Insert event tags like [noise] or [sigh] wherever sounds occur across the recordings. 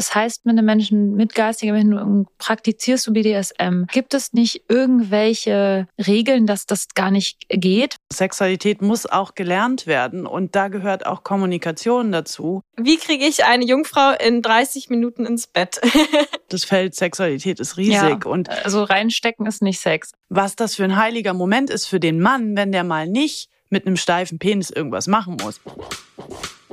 Das heißt, mit einem Menschen mit geistiger Behinderung praktizierst du BDSM. Gibt es nicht irgendwelche Regeln, dass das gar nicht geht? Sexualität muss auch gelernt werden und da gehört auch Kommunikation dazu. Wie kriege ich eine Jungfrau in 30 Minuten ins Bett? [laughs] das Feld Sexualität ist riesig ja, und also reinstecken ist nicht Sex. Was das für ein heiliger Moment ist für den Mann, wenn der mal nicht mit einem steifen Penis irgendwas machen muss.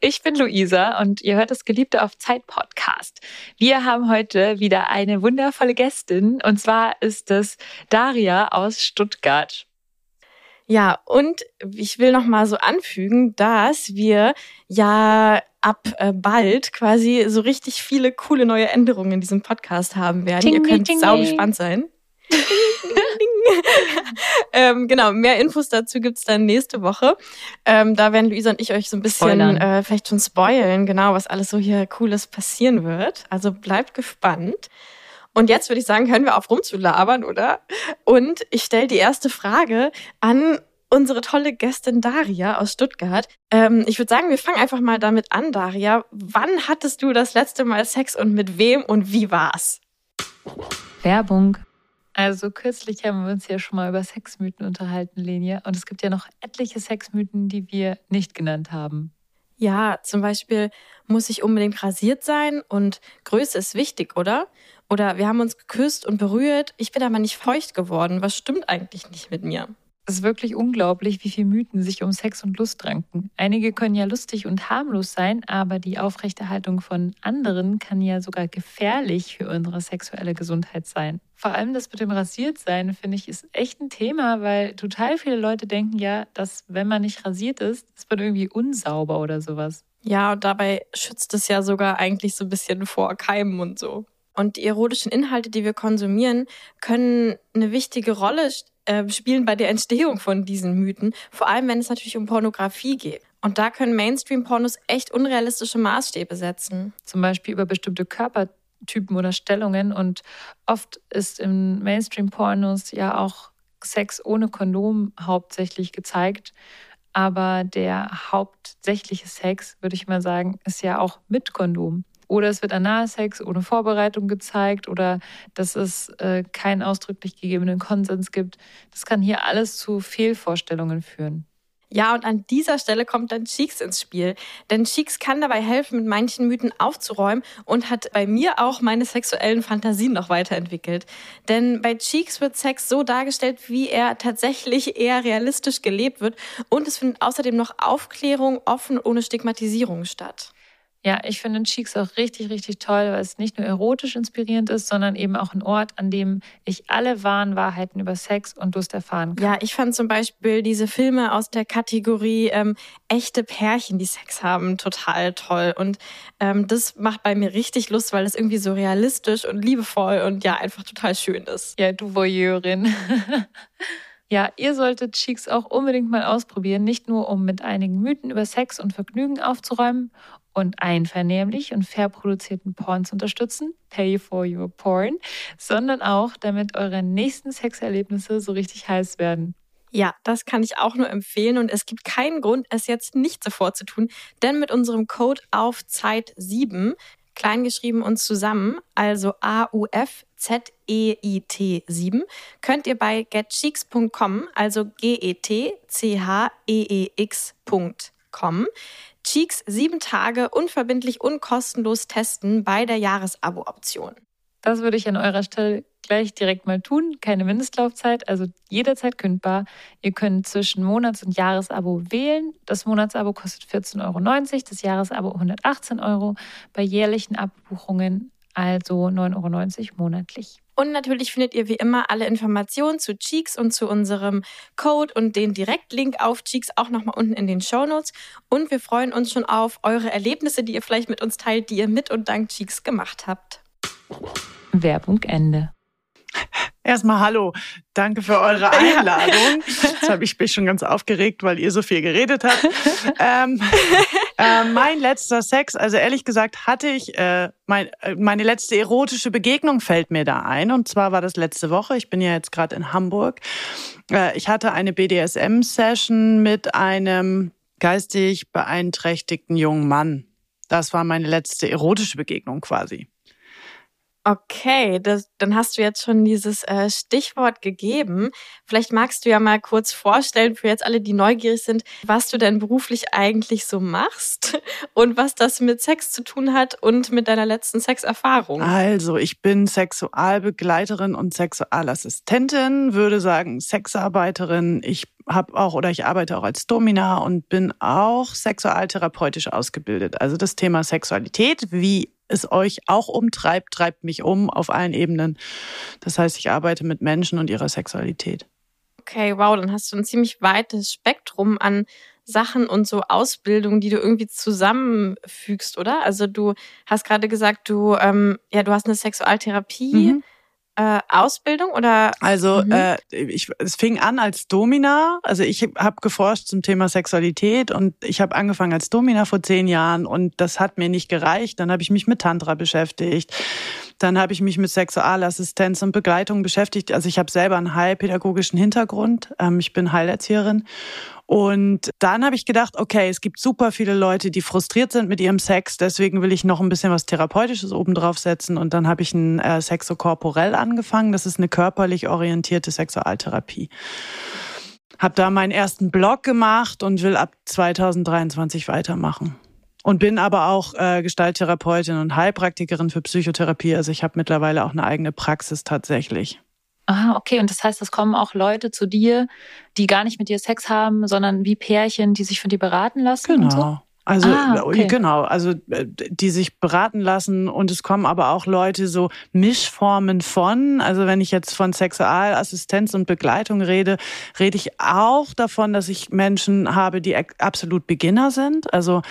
Ich bin Luisa und ihr hört das Geliebte auf Zeit Podcast. Wir haben heute wieder eine wundervolle Gästin und zwar ist es Daria aus Stuttgart. Ja, und ich will noch mal so anfügen, dass wir ja ab äh, bald quasi so richtig viele coole neue Änderungen in diesem Podcast haben werden. Ding, ihr könnt ding, sau gespannt sein. [laughs] ähm, genau, mehr Infos dazu gibt's dann nächste Woche. Ähm, da werden Luisa und ich euch so ein bisschen äh, vielleicht schon spoilen, genau, was alles so hier Cooles passieren wird. Also bleibt gespannt. Und jetzt würde ich sagen, hören wir auf rumzulabern, oder? Und ich stelle die erste Frage an unsere tolle Gästin Daria aus Stuttgart. Ähm, ich würde sagen, wir fangen einfach mal damit an, Daria. Wann hattest du das letzte Mal Sex und mit wem und wie war's? Werbung. Also kürzlich haben wir uns ja schon mal über Sexmythen unterhalten, Lenia. Und es gibt ja noch etliche Sexmythen, die wir nicht genannt haben. Ja, zum Beispiel muss ich unbedingt rasiert sein und Größe ist wichtig, oder? Oder wir haben uns geküsst und berührt, ich bin aber nicht feucht geworden. Was stimmt eigentlich nicht mit mir? Es ist wirklich unglaublich, wie viele Mythen sich um Sex und Lust ranken. Einige können ja lustig und harmlos sein, aber die Aufrechterhaltung von anderen kann ja sogar gefährlich für unsere sexuelle Gesundheit sein. Vor allem das mit dem Rasiertsein, finde ich, ist echt ein Thema, weil total viele Leute denken ja, dass wenn man nicht rasiert ist, ist man irgendwie unsauber oder sowas. Ja, und dabei schützt es ja sogar eigentlich so ein bisschen vor Keimen und so. Und die erotischen Inhalte, die wir konsumieren, können eine wichtige Rolle äh, spielen bei der Entstehung von diesen Mythen, vor allem wenn es natürlich um Pornografie geht. Und da können Mainstream-Pornos echt unrealistische Maßstäbe setzen. Zum Beispiel über bestimmte Körpertypen oder Stellungen. Und oft ist in Mainstream-Pornos ja auch Sex ohne Kondom hauptsächlich gezeigt. Aber der hauptsächliche Sex, würde ich mal sagen, ist ja auch mit Kondom. Oder es wird Analsex ohne Vorbereitung gezeigt oder dass es äh, keinen ausdrücklich gegebenen Konsens gibt. Das kann hier alles zu Fehlvorstellungen führen. Ja, und an dieser Stelle kommt dann Cheeks ins Spiel. Denn Cheeks kann dabei helfen, mit manchen Mythen aufzuräumen und hat bei mir auch meine sexuellen Fantasien noch weiterentwickelt. Denn bei Cheeks wird Sex so dargestellt, wie er tatsächlich eher realistisch gelebt wird. Und es findet außerdem noch Aufklärung offen ohne Stigmatisierung statt. Ja, ich finde Cheeks auch richtig, richtig toll, weil es nicht nur erotisch inspirierend ist, sondern eben auch ein Ort, an dem ich alle wahren Wahrheiten über Sex und Lust erfahren kann. Ja, ich fand zum Beispiel diese Filme aus der Kategorie ähm, echte Pärchen, die Sex haben, total toll. Und ähm, das macht bei mir richtig Lust, weil es irgendwie so realistisch und liebevoll und ja, einfach total schön ist. Ja, du Voyeurin. [laughs] Ja, ihr solltet Cheeks auch unbedingt mal ausprobieren, nicht nur um mit einigen Mythen über Sex und Vergnügen aufzuräumen und einvernehmlich und fair produzierten Porn zu unterstützen, pay for your porn, sondern auch, damit eure nächsten Sexerlebnisse so richtig heiß werden. Ja, das kann ich auch nur empfehlen und es gibt keinen Grund, es jetzt nicht sofort zu tun, denn mit unserem Code auf Zeit 7, kleingeschrieben und zusammen, also AUF Z-E-I-T 7, könnt ihr bei getcheeks.com, also G-E-T-C-H-E-E-X.com, Cheeks sieben Tage unverbindlich und kostenlos testen bei der Jahresabo-Option. Das würde ich an eurer Stelle gleich direkt mal tun. Keine Mindestlaufzeit, also jederzeit kündbar. Ihr könnt zwischen Monats- und Jahresabo wählen. Das Monatsabo kostet 14,90 Euro, das Jahresabo 118 Euro. Bei jährlichen Abbuchungen also 9,90 Euro monatlich. Und natürlich findet ihr wie immer alle Informationen zu Cheeks und zu unserem Code und den Direktlink auf Cheeks auch nochmal unten in den Show Notes. Und wir freuen uns schon auf eure Erlebnisse, die ihr vielleicht mit uns teilt, die ihr mit und dank Cheeks gemacht habt. Werbung Ende. Erstmal hallo, danke für eure [laughs] Einladung. Jetzt habe ich mich schon ganz aufgeregt, weil ihr so viel geredet habt. [laughs] ähm, äh, mein letzter Sex, also ehrlich gesagt hatte ich, äh, mein, äh, meine letzte erotische Begegnung fällt mir da ein. Und zwar war das letzte Woche, ich bin ja jetzt gerade in Hamburg. Äh, ich hatte eine BDSM-Session mit einem geistig beeinträchtigten jungen Mann. Das war meine letzte erotische Begegnung quasi. Okay, das, dann hast du jetzt schon dieses äh, Stichwort gegeben. Vielleicht magst du ja mal kurz vorstellen für jetzt alle, die neugierig sind, was du denn beruflich eigentlich so machst [laughs] und was das mit Sex zu tun hat und mit deiner letzten Sexerfahrung. Also, ich bin Sexualbegleiterin und Sexualassistentin, würde sagen Sexarbeiterin. Ich habe auch oder ich arbeite auch als Domina und bin auch sexualtherapeutisch ausgebildet. Also das Thema Sexualität, wie es euch auch umtreibt, treibt mich um auf allen Ebenen. Das heißt, ich arbeite mit Menschen und ihrer Sexualität. Okay, wow, dann hast du ein ziemlich weites Spektrum an Sachen und so Ausbildungen, die du irgendwie zusammenfügst, oder? Also du hast gerade gesagt, du ähm, ja, du hast eine Sexualtherapie. Mhm äh, Ausbildung oder? Also mhm. äh, ich, es fing an als Domina. Also ich habe geforscht zum Thema Sexualität und ich habe angefangen als Domina vor zehn Jahren und das hat mir nicht gereicht. Dann habe ich mich mit Tantra beschäftigt. Dann habe ich mich mit Sexualassistenz und Begleitung beschäftigt. Also ich habe selber einen heilpädagogischen Hintergrund. Ähm, ich bin Heilerzieherin und dann habe ich gedacht, okay, es gibt super viele Leute, die frustriert sind mit ihrem Sex, deswegen will ich noch ein bisschen was Therapeutisches obendrauf setzen. Und dann habe ich ein äh, Sexokorporell angefangen. Das ist eine körperlich orientierte Sexualtherapie. Hab da meinen ersten Blog gemacht und will ab 2023 weitermachen. Und bin aber auch äh, Gestalttherapeutin und Heilpraktikerin für Psychotherapie. Also ich habe mittlerweile auch eine eigene Praxis tatsächlich. Ah, okay. Und das heißt, es kommen auch Leute zu dir, die gar nicht mit dir Sex haben, sondern wie Pärchen, die sich von dir beraten lassen. Genau. So? Also ah, okay. genau, also äh, die sich beraten lassen und es kommen aber auch Leute so Mischformen von, also wenn ich jetzt von Sexualassistenz und Begleitung rede, rede ich auch davon, dass ich Menschen habe, die absolut Beginner sind, also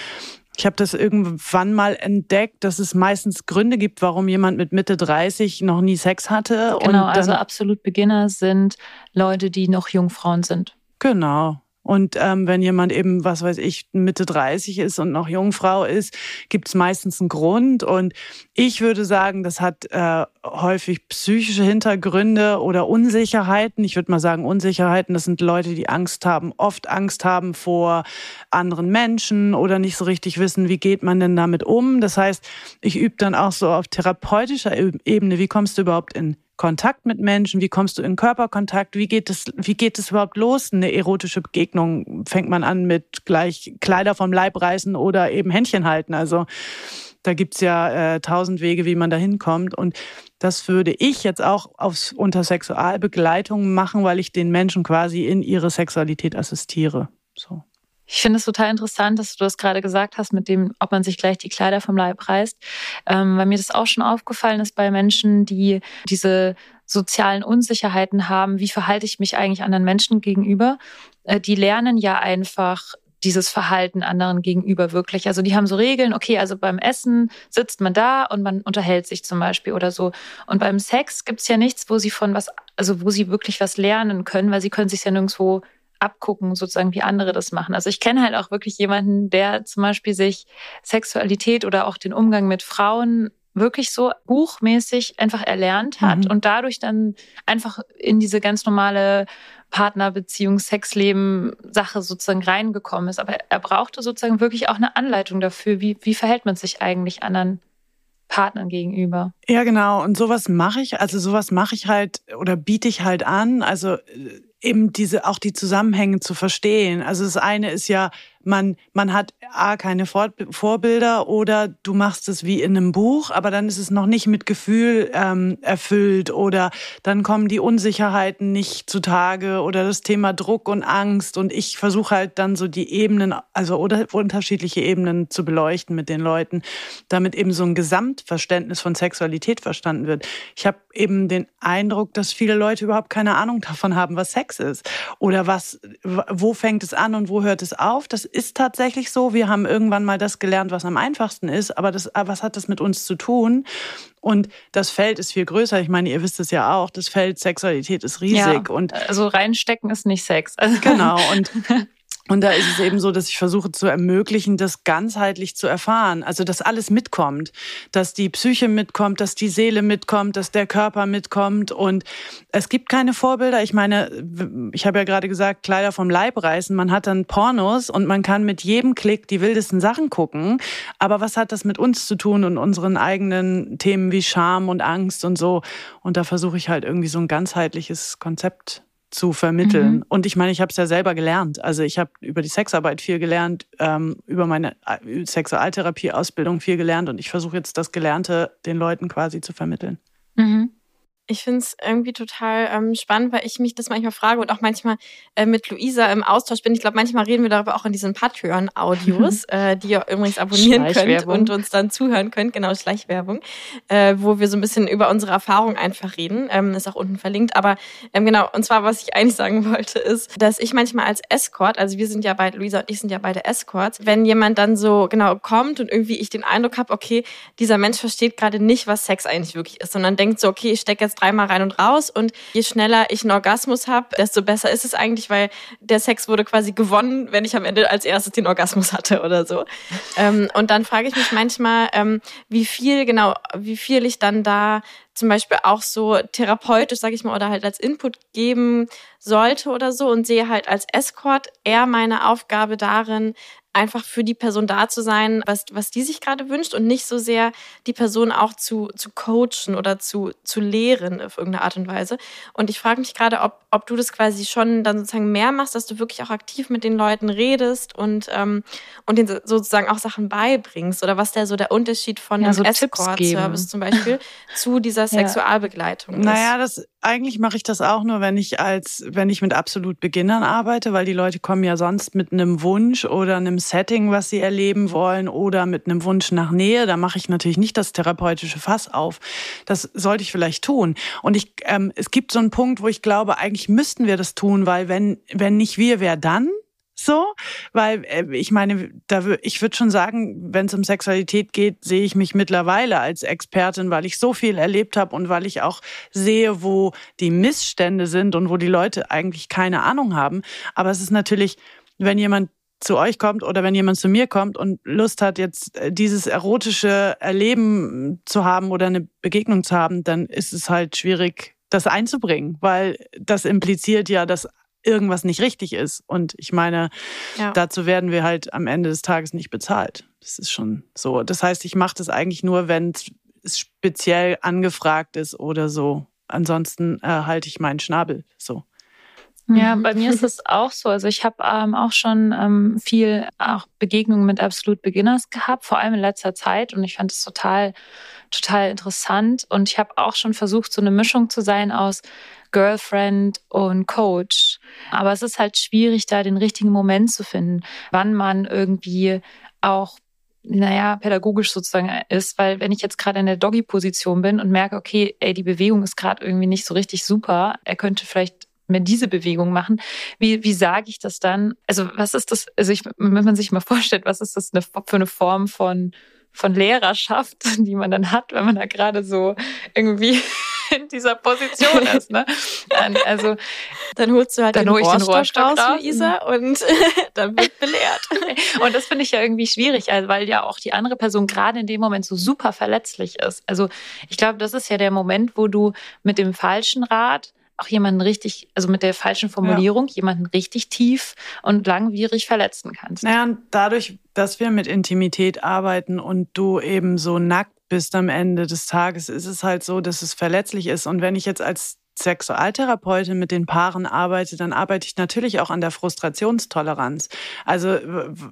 ich habe das irgendwann mal entdeckt, dass es meistens Gründe gibt, warum jemand mit Mitte 30 noch nie Sex hatte. Genau, also absolut Beginner sind Leute, die noch Jungfrauen sind. Genau. Und ähm, wenn jemand eben, was weiß ich, Mitte 30 ist und noch Jungfrau ist, gibt es meistens einen Grund. Und ich würde sagen, das hat äh, häufig psychische Hintergründe oder Unsicherheiten. Ich würde mal sagen, Unsicherheiten, das sind Leute, die Angst haben, oft Angst haben vor anderen Menschen oder nicht so richtig wissen, wie geht man denn damit um. Das heißt, ich übe dann auch so auf therapeutischer Ebene, wie kommst du überhaupt in Kontakt mit Menschen? Wie kommst du in Körperkontakt? Wie geht es, wie geht es überhaupt los? Eine erotische Begegnung fängt man an mit gleich Kleider vom Leib reißen oder eben Händchen halten. Also da gibt's ja äh, tausend Wege, wie man da hinkommt. Und das würde ich jetzt auch aufs, unter Sexualbegleitung machen, weil ich den Menschen quasi in ihre Sexualität assistiere. So. Ich finde es total interessant, dass du das gerade gesagt hast, mit dem, ob man sich gleich die Kleider vom Leib reißt, ähm, weil mir das auch schon aufgefallen ist bei Menschen, die diese sozialen Unsicherheiten haben. Wie verhalte ich mich eigentlich anderen Menschen gegenüber? Äh, die lernen ja einfach dieses Verhalten anderen gegenüber wirklich. Also die haben so Regeln, okay, also beim Essen sitzt man da und man unterhält sich zum Beispiel oder so. Und beim Sex gibt's ja nichts, wo sie von was, also wo sie wirklich was lernen können, weil sie können sich ja nirgendwo abgucken, sozusagen, wie andere das machen. Also ich kenne halt auch wirklich jemanden, der zum Beispiel sich Sexualität oder auch den Umgang mit Frauen wirklich so buchmäßig einfach erlernt hat mhm. und dadurch dann einfach in diese ganz normale Partnerbeziehung, Sexleben, Sache sozusagen reingekommen ist. Aber er brauchte sozusagen wirklich auch eine Anleitung dafür, wie, wie verhält man sich eigentlich anderen Partnern gegenüber. Ja, genau. Und sowas mache ich, also sowas mache ich halt oder biete ich halt an. Also äh, eben diese, auch die Zusammenhänge zu verstehen. Also das eine ist ja, man, man hat A, keine Vorbilder oder du machst es wie in einem Buch, aber dann ist es noch nicht mit Gefühl ähm, erfüllt oder dann kommen die Unsicherheiten nicht zutage oder das Thema Druck und Angst und ich versuche halt dann so die Ebenen, also oder unterschiedliche Ebenen zu beleuchten mit den Leuten, damit eben so ein Gesamtverständnis von Sexualität verstanden wird. Ich habe eben den Eindruck, dass viele Leute überhaupt keine Ahnung davon haben, was Sex ist oder was, wo fängt es an und wo hört es auf. Das ist tatsächlich so. Wir haben irgendwann mal das gelernt, was am einfachsten ist, aber das, was hat das mit uns zu tun? Und das Feld ist viel größer. Ich meine, ihr wisst es ja auch. Das Feld Sexualität ist riesig. Ja, und also reinstecken ist nicht Sex. Genau. Und [laughs] Und da ist es eben so, dass ich versuche zu ermöglichen, das ganzheitlich zu erfahren. Also, dass alles mitkommt. Dass die Psyche mitkommt, dass die Seele mitkommt, dass der Körper mitkommt. Und es gibt keine Vorbilder. Ich meine, ich habe ja gerade gesagt, Kleider vom Leib reißen. Man hat dann Pornos und man kann mit jedem Klick die wildesten Sachen gucken. Aber was hat das mit uns zu tun und unseren eigenen Themen wie Scham und Angst und so? Und da versuche ich halt irgendwie so ein ganzheitliches Konzept zu vermitteln. Mhm. Und ich meine, ich habe es ja selber gelernt. Also ich habe über die Sexarbeit viel gelernt, ähm, über meine äh, Sexualtherapie-Ausbildung viel gelernt und ich versuche jetzt das Gelernte den Leuten quasi zu vermitteln. Ich finde es irgendwie total ähm, spannend, weil ich mich das manchmal frage und auch manchmal äh, mit Luisa im Austausch bin. Ich glaube, manchmal reden wir darüber auch in diesen Patreon-Audios, [laughs] äh, die ihr übrigens abonnieren könnt und uns dann zuhören könnt. Genau, Schleichwerbung, äh, wo wir so ein bisschen über unsere Erfahrung einfach reden. Ähm, ist auch unten verlinkt. Aber ähm, genau, und zwar, was ich eigentlich sagen wollte, ist, dass ich manchmal als Escort, also wir sind ja beide, Luisa und ich sind ja beide Escorts, wenn jemand dann so genau kommt und irgendwie ich den Eindruck habe, okay, dieser Mensch versteht gerade nicht, was Sex eigentlich wirklich ist, sondern denkt so, okay, ich stecke jetzt dreimal rein und raus und je schneller ich einen Orgasmus habe, desto besser ist es eigentlich, weil der Sex wurde quasi gewonnen, wenn ich am Ende als erstes den Orgasmus hatte oder so. ähm, und dann frage ich mich manchmal, ähm, wie viel genau, wie viel ich dann da zum Beispiel auch so therapeutisch, sage ich mal, oder halt als Input geben sollte oder so und sehe halt als Escort eher meine Aufgabe darin, einfach für die Person da zu sein, was, was die sich gerade wünscht und nicht so sehr die Person auch zu, zu coachen oder zu, zu lehren auf irgendeine Art und Weise. Und ich frage mich gerade, ob, ob du das quasi schon dann sozusagen mehr machst, dass du wirklich auch aktiv mit den Leuten redest und, ähm, und denen sozusagen auch Sachen beibringst oder was der so der Unterschied von ja, einem so Escort-Service zum Beispiel [laughs] zu dieser Sexualbegleitung ist. Naja, das, eigentlich mache ich das auch nur, wenn ich als, wenn ich mit absolut Beginnern arbeite, weil die Leute kommen ja sonst mit einem Wunsch oder einem Setting, was sie erleben wollen oder mit einem Wunsch nach Nähe. Da mache ich natürlich nicht das therapeutische Fass auf. Das sollte ich vielleicht tun. Und ich, ähm, es gibt so einen Punkt, wo ich glaube, eigentlich müssten wir das tun, weil wenn, wenn nicht wir, wer dann? So, weil äh, ich meine, da ich würde schon sagen, wenn es um Sexualität geht, sehe ich mich mittlerweile als Expertin, weil ich so viel erlebt habe und weil ich auch sehe, wo die Missstände sind und wo die Leute eigentlich keine Ahnung haben. Aber es ist natürlich, wenn jemand zu euch kommt oder wenn jemand zu mir kommt und Lust hat, jetzt äh, dieses erotische Erleben zu haben oder eine Begegnung zu haben, dann ist es halt schwierig, das einzubringen, weil das impliziert ja, dass irgendwas nicht richtig ist. Und ich meine, ja. dazu werden wir halt am Ende des Tages nicht bezahlt. Das ist schon so. Das heißt, ich mache das eigentlich nur, wenn es speziell angefragt ist oder so. Ansonsten äh, halte ich meinen Schnabel so. Ja, mhm. bei mir ist es auch so. Also ich habe ähm, auch schon ähm, viel auch Begegnungen mit Absolut Beginners gehabt, vor allem in letzter Zeit. Und ich fand es total, total interessant. Und ich habe auch schon versucht, so eine Mischung zu sein aus Girlfriend und Coach. Aber es ist halt schwierig, da den richtigen Moment zu finden, wann man irgendwie auch naja, pädagogisch sozusagen ist, weil wenn ich jetzt gerade in der Doggy-Position bin und merke, okay, ey, die Bewegung ist gerade irgendwie nicht so richtig super, er könnte vielleicht mehr diese Bewegung machen. Wie, wie sage ich das dann? Also was ist das, also ich, wenn man sich mal [laughs] vorstellt, was ist das eine, für eine Form von, von Lehrerschaft, [laughs] die man dann hat, wenn man da gerade so irgendwie in dieser Position ist. Ne? [laughs] Dann, also dann holst du halt dann den, hol ich den Rohrstock raus, Luisa, und [laughs] dann wird belehrt. [laughs] Und das finde ich ja irgendwie schwierig, also, weil ja auch die andere Person gerade in dem Moment so super verletzlich ist. Also ich glaube, das ist ja der Moment, wo du mit dem falschen Rat auch jemanden richtig, also mit der falschen Formulierung, ja. jemanden richtig tief und langwierig verletzen kannst. Naja, und dadurch, dass wir mit Intimität arbeiten und du eben so nackt bist am Ende des Tages, ist es halt so, dass es verletzlich ist. Und wenn ich jetzt als Sexualtherapeutin mit den Paaren arbeite, dann arbeite ich natürlich auch an der Frustrationstoleranz. Also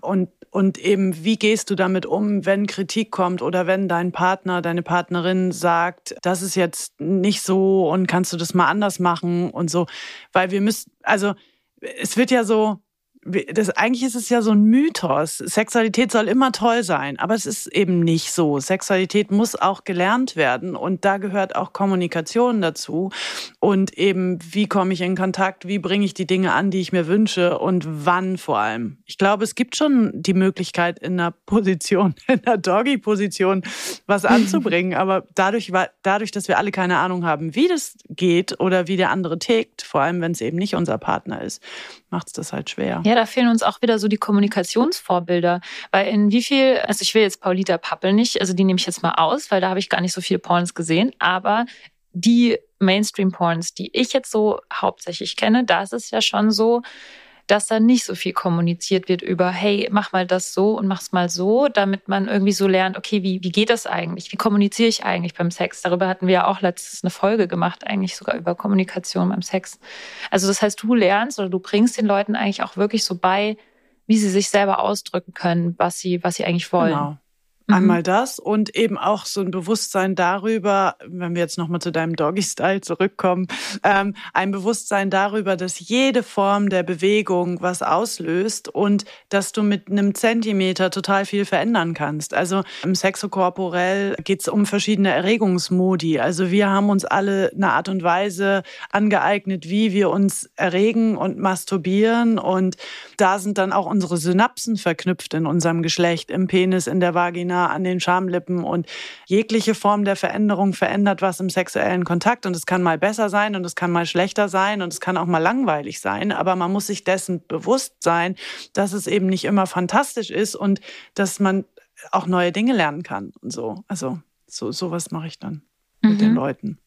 und und eben wie gehst du damit um, wenn Kritik kommt oder wenn dein Partner, deine Partnerin sagt, das ist jetzt nicht so und kannst du das mal anders machen und so, weil wir müssen also es wird ja so das, eigentlich ist es ja so ein Mythos. Sexualität soll immer toll sein, aber es ist eben nicht so. Sexualität muss auch gelernt werden und da gehört auch Kommunikation dazu und eben, wie komme ich in Kontakt, wie bringe ich die Dinge an, die ich mir wünsche und wann vor allem. Ich glaube, es gibt schon die Möglichkeit in einer Position, [laughs] in einer Doggy-Position was anzubringen, aber dadurch, dadurch, dass wir alle keine Ahnung haben, wie das geht oder wie der andere tickt, vor allem wenn es eben nicht unser Partner ist, macht es das halt schwer. Ja, da fehlen uns auch wieder so die Kommunikationsvorbilder. Weil in wie viel, also ich will jetzt Paulita Pappel nicht, also die nehme ich jetzt mal aus, weil da habe ich gar nicht so viel Porns gesehen, aber die Mainstream-Porns, die ich jetzt so hauptsächlich kenne, da ist es ja schon so, dass da nicht so viel kommuniziert wird über, hey, mach mal das so und mach's mal so, damit man irgendwie so lernt, okay, wie, wie geht das eigentlich? Wie kommuniziere ich eigentlich beim Sex? Darüber hatten wir ja auch letztens eine Folge gemacht, eigentlich sogar über Kommunikation beim Sex. Also das heißt, du lernst oder du bringst den Leuten eigentlich auch wirklich so bei, wie sie sich selber ausdrücken können, was sie, was sie eigentlich wollen. Genau. Mhm. Einmal das und eben auch so ein Bewusstsein darüber, wenn wir jetzt nochmal zu deinem Doggy-Style zurückkommen, ähm, ein Bewusstsein darüber, dass jede Form der Bewegung was auslöst und dass du mit einem Zentimeter total viel verändern kannst. Also im Sexokorporell geht es um verschiedene Erregungsmodi. Also wir haben uns alle eine Art und Weise angeeignet, wie wir uns erregen und masturbieren und da sind dann auch unsere Synapsen verknüpft in unserem Geschlecht, im Penis, in der Vagina, an den Schamlippen und jegliche Form der Veränderung verändert was im sexuellen Kontakt und es kann mal besser sein und es kann mal schlechter sein und es kann auch mal langweilig sein, aber man muss sich dessen bewusst sein, dass es eben nicht immer fantastisch ist und dass man auch neue Dinge lernen kann und so. Also so sowas mache ich dann mhm. mit den mhm. Leuten.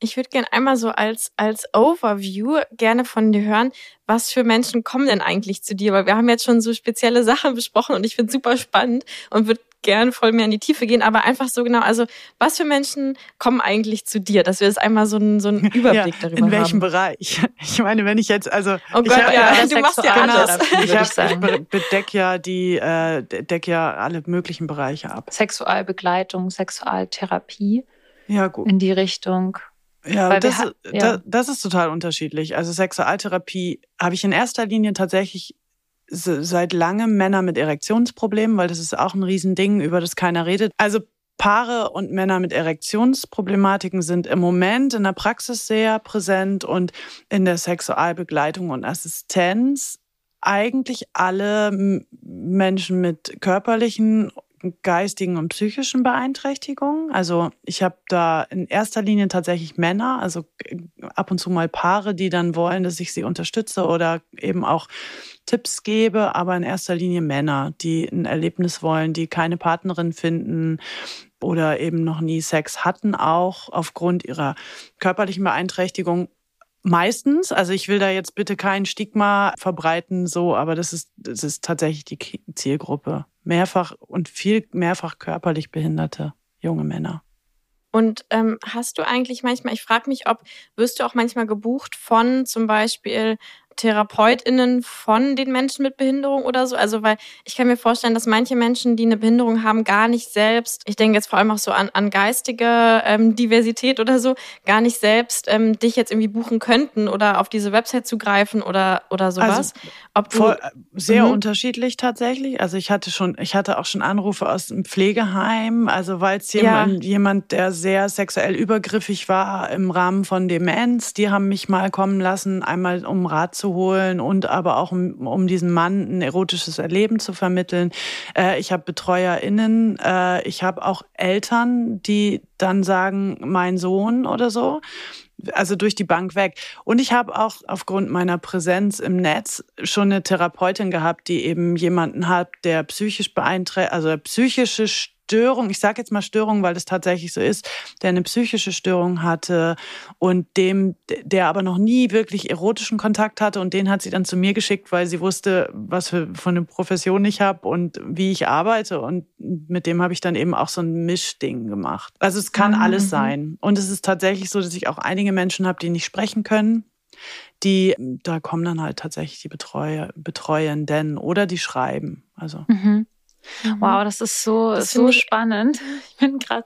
Ich würde gerne einmal so als, als Overview gerne von dir hören, was für Menschen kommen denn eigentlich zu dir? Weil wir haben jetzt schon so spezielle Sachen besprochen und ich finde super spannend und würde gern voll mehr in die Tiefe gehen, aber einfach so genau, also was für Menschen kommen eigentlich zu dir, dass wir jetzt einmal so einen, so einen Überblick ja, darüber haben. In welchem haben. Bereich? [laughs] Ich meine, wenn ich jetzt, also oh Gott, hab, ja, ja, [laughs] du machst ja alles. Ich, hab, ich bedecke ja die, äh, decke ja alle möglichen Bereiche ab. Sexualbegleitung, Sexualtherapie. Ja, gut. In die Richtung. Ja, das, ja. Das, das ist total unterschiedlich. Also Sexualtherapie habe ich in erster Linie tatsächlich seit langem Männer mit Erektionsproblemen, weil das ist auch ein Riesending, über das keiner redet. Also Paare und Männer mit Erektionsproblematiken sind im Moment in der Praxis sehr präsent und in der Sexualbegleitung und Assistenz eigentlich alle Menschen mit körperlichen geistigen und psychischen Beeinträchtigungen. Also ich habe da in erster Linie tatsächlich Männer, also ab und zu mal Paare, die dann wollen, dass ich sie unterstütze oder eben auch Tipps gebe, aber in erster Linie Männer, die ein Erlebnis wollen, die keine Partnerin finden oder eben noch nie Sex hatten, auch aufgrund ihrer körperlichen Beeinträchtigung Meistens, also ich will da jetzt bitte kein Stigma verbreiten, so, aber das ist, das ist tatsächlich die Zielgruppe. Mehrfach und viel mehrfach körperlich behinderte junge Männer. Und ähm, hast du eigentlich manchmal, ich frage mich, ob wirst du auch manchmal gebucht von zum Beispiel TherapeutInnen von den Menschen mit Behinderung oder so? Also, weil ich kann mir vorstellen, dass manche Menschen, die eine Behinderung haben, gar nicht selbst, ich denke jetzt vor allem auch so an, an geistige ähm, Diversität oder so, gar nicht selbst ähm, dich jetzt irgendwie buchen könnten oder auf diese Website zugreifen oder, oder sowas. Also, du, voll, sehr mhm. unterschiedlich tatsächlich. Also ich hatte schon, ich hatte auch schon Anrufe aus dem Pflegeheim, also weil es jemand, ja. jemand, der sehr sexuell übergriffig war im Rahmen von Demenz, die haben mich mal kommen lassen, einmal um Rat zu abzuholen und aber auch um, um diesem Mann ein erotisches Erleben zu vermitteln. Äh, ich habe BetreuerInnen, äh, ich habe auch Eltern, die dann sagen, mein Sohn oder so also durch die Bank weg. Und ich habe auch aufgrund meiner Präsenz im Netz schon eine Therapeutin gehabt, die eben jemanden hat, der psychisch beeinträchtigt, also psychische Störung, ich sage jetzt mal Störung, weil das tatsächlich so ist, der eine psychische Störung hatte und dem, der aber noch nie wirklich erotischen Kontakt hatte und den hat sie dann zu mir geschickt, weil sie wusste, was für von eine Profession ich habe und wie ich arbeite und mit dem habe ich dann eben auch so ein Mischding gemacht. Also es kann mhm. alles sein und es ist tatsächlich so, dass ich auch einige Menschen habe, die nicht sprechen können die, da kommen dann halt tatsächlich die Betreuer, Betreuenden oder die schreiben. Also. Mhm. Mhm. Wow, das ist so, das so spannend. [laughs] Ich bin gerade.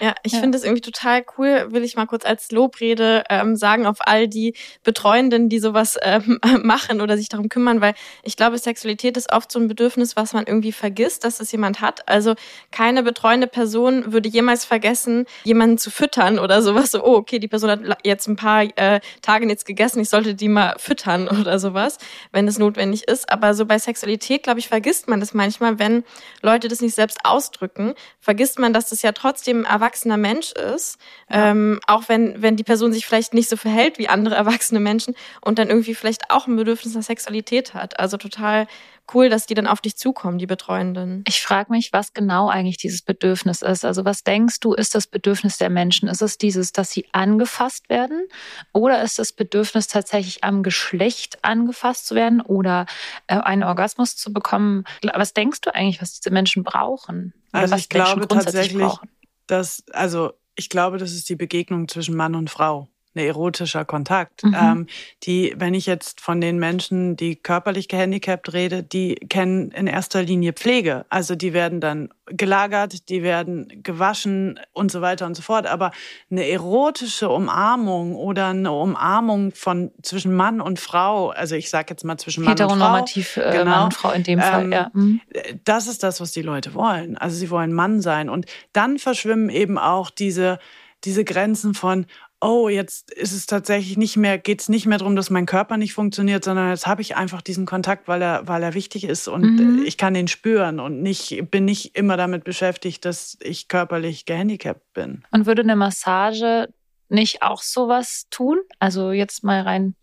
Ja, ich ja. finde es irgendwie total cool, will ich mal kurz als Lobrede ähm, sagen auf all die Betreuenden, die sowas ähm, [laughs] machen oder sich darum kümmern, weil ich glaube, Sexualität ist oft so ein Bedürfnis, was man irgendwie vergisst, dass es jemand hat. Also keine betreuende Person würde jemals vergessen, jemanden zu füttern oder sowas. So, oh, okay, die Person hat jetzt ein paar äh, Tage nichts gegessen, ich sollte die mal füttern [laughs] oder sowas, wenn es notwendig ist. Aber so bei Sexualität, glaube ich, vergisst man das manchmal, wenn Leute das nicht selbst ausdrücken, vergisst man, dass das ja trotzdem ein erwachsener Mensch ist, ja. ähm, auch wenn, wenn die Person sich vielleicht nicht so verhält wie andere erwachsene Menschen und dann irgendwie vielleicht auch ein Bedürfnis nach Sexualität hat. Also total cool, dass die dann auf dich zukommen, die Betreuenden. Ich frage mich, was genau eigentlich dieses Bedürfnis ist. Also was denkst du, ist das Bedürfnis der Menschen? Ist es dieses, dass sie angefasst werden? Oder ist das Bedürfnis tatsächlich am Geschlecht angefasst zu werden oder äh, einen Orgasmus zu bekommen? Was denkst du eigentlich, was diese Menschen brauchen? Oder also ich glaube tatsächlich, brauchen? dass, also ich glaube, das ist die Begegnung zwischen Mann und Frau ein erotischer Kontakt. Mhm. Ähm, die, wenn ich jetzt von den Menschen, die körperlich gehandicapt rede, die kennen in erster Linie Pflege. Also die werden dann gelagert, die werden gewaschen und so weiter und so fort. Aber eine erotische Umarmung oder eine Umarmung von zwischen Mann und Frau, also ich sage jetzt mal zwischen Mann und Frau. Heteronormativ äh, genau, Mann und Frau in dem Fall, ähm, ja. Mhm. Das ist das, was die Leute wollen. Also sie wollen Mann sein. Und dann verschwimmen eben auch diese diese Grenzen von, oh, jetzt ist es tatsächlich nicht mehr, geht es nicht mehr darum, dass mein Körper nicht funktioniert, sondern jetzt habe ich einfach diesen Kontakt, weil er, weil er wichtig ist und mhm. ich kann den spüren und nicht, bin nicht immer damit beschäftigt, dass ich körperlich gehandicapt bin. Und würde eine Massage nicht auch sowas tun? Also jetzt mal rein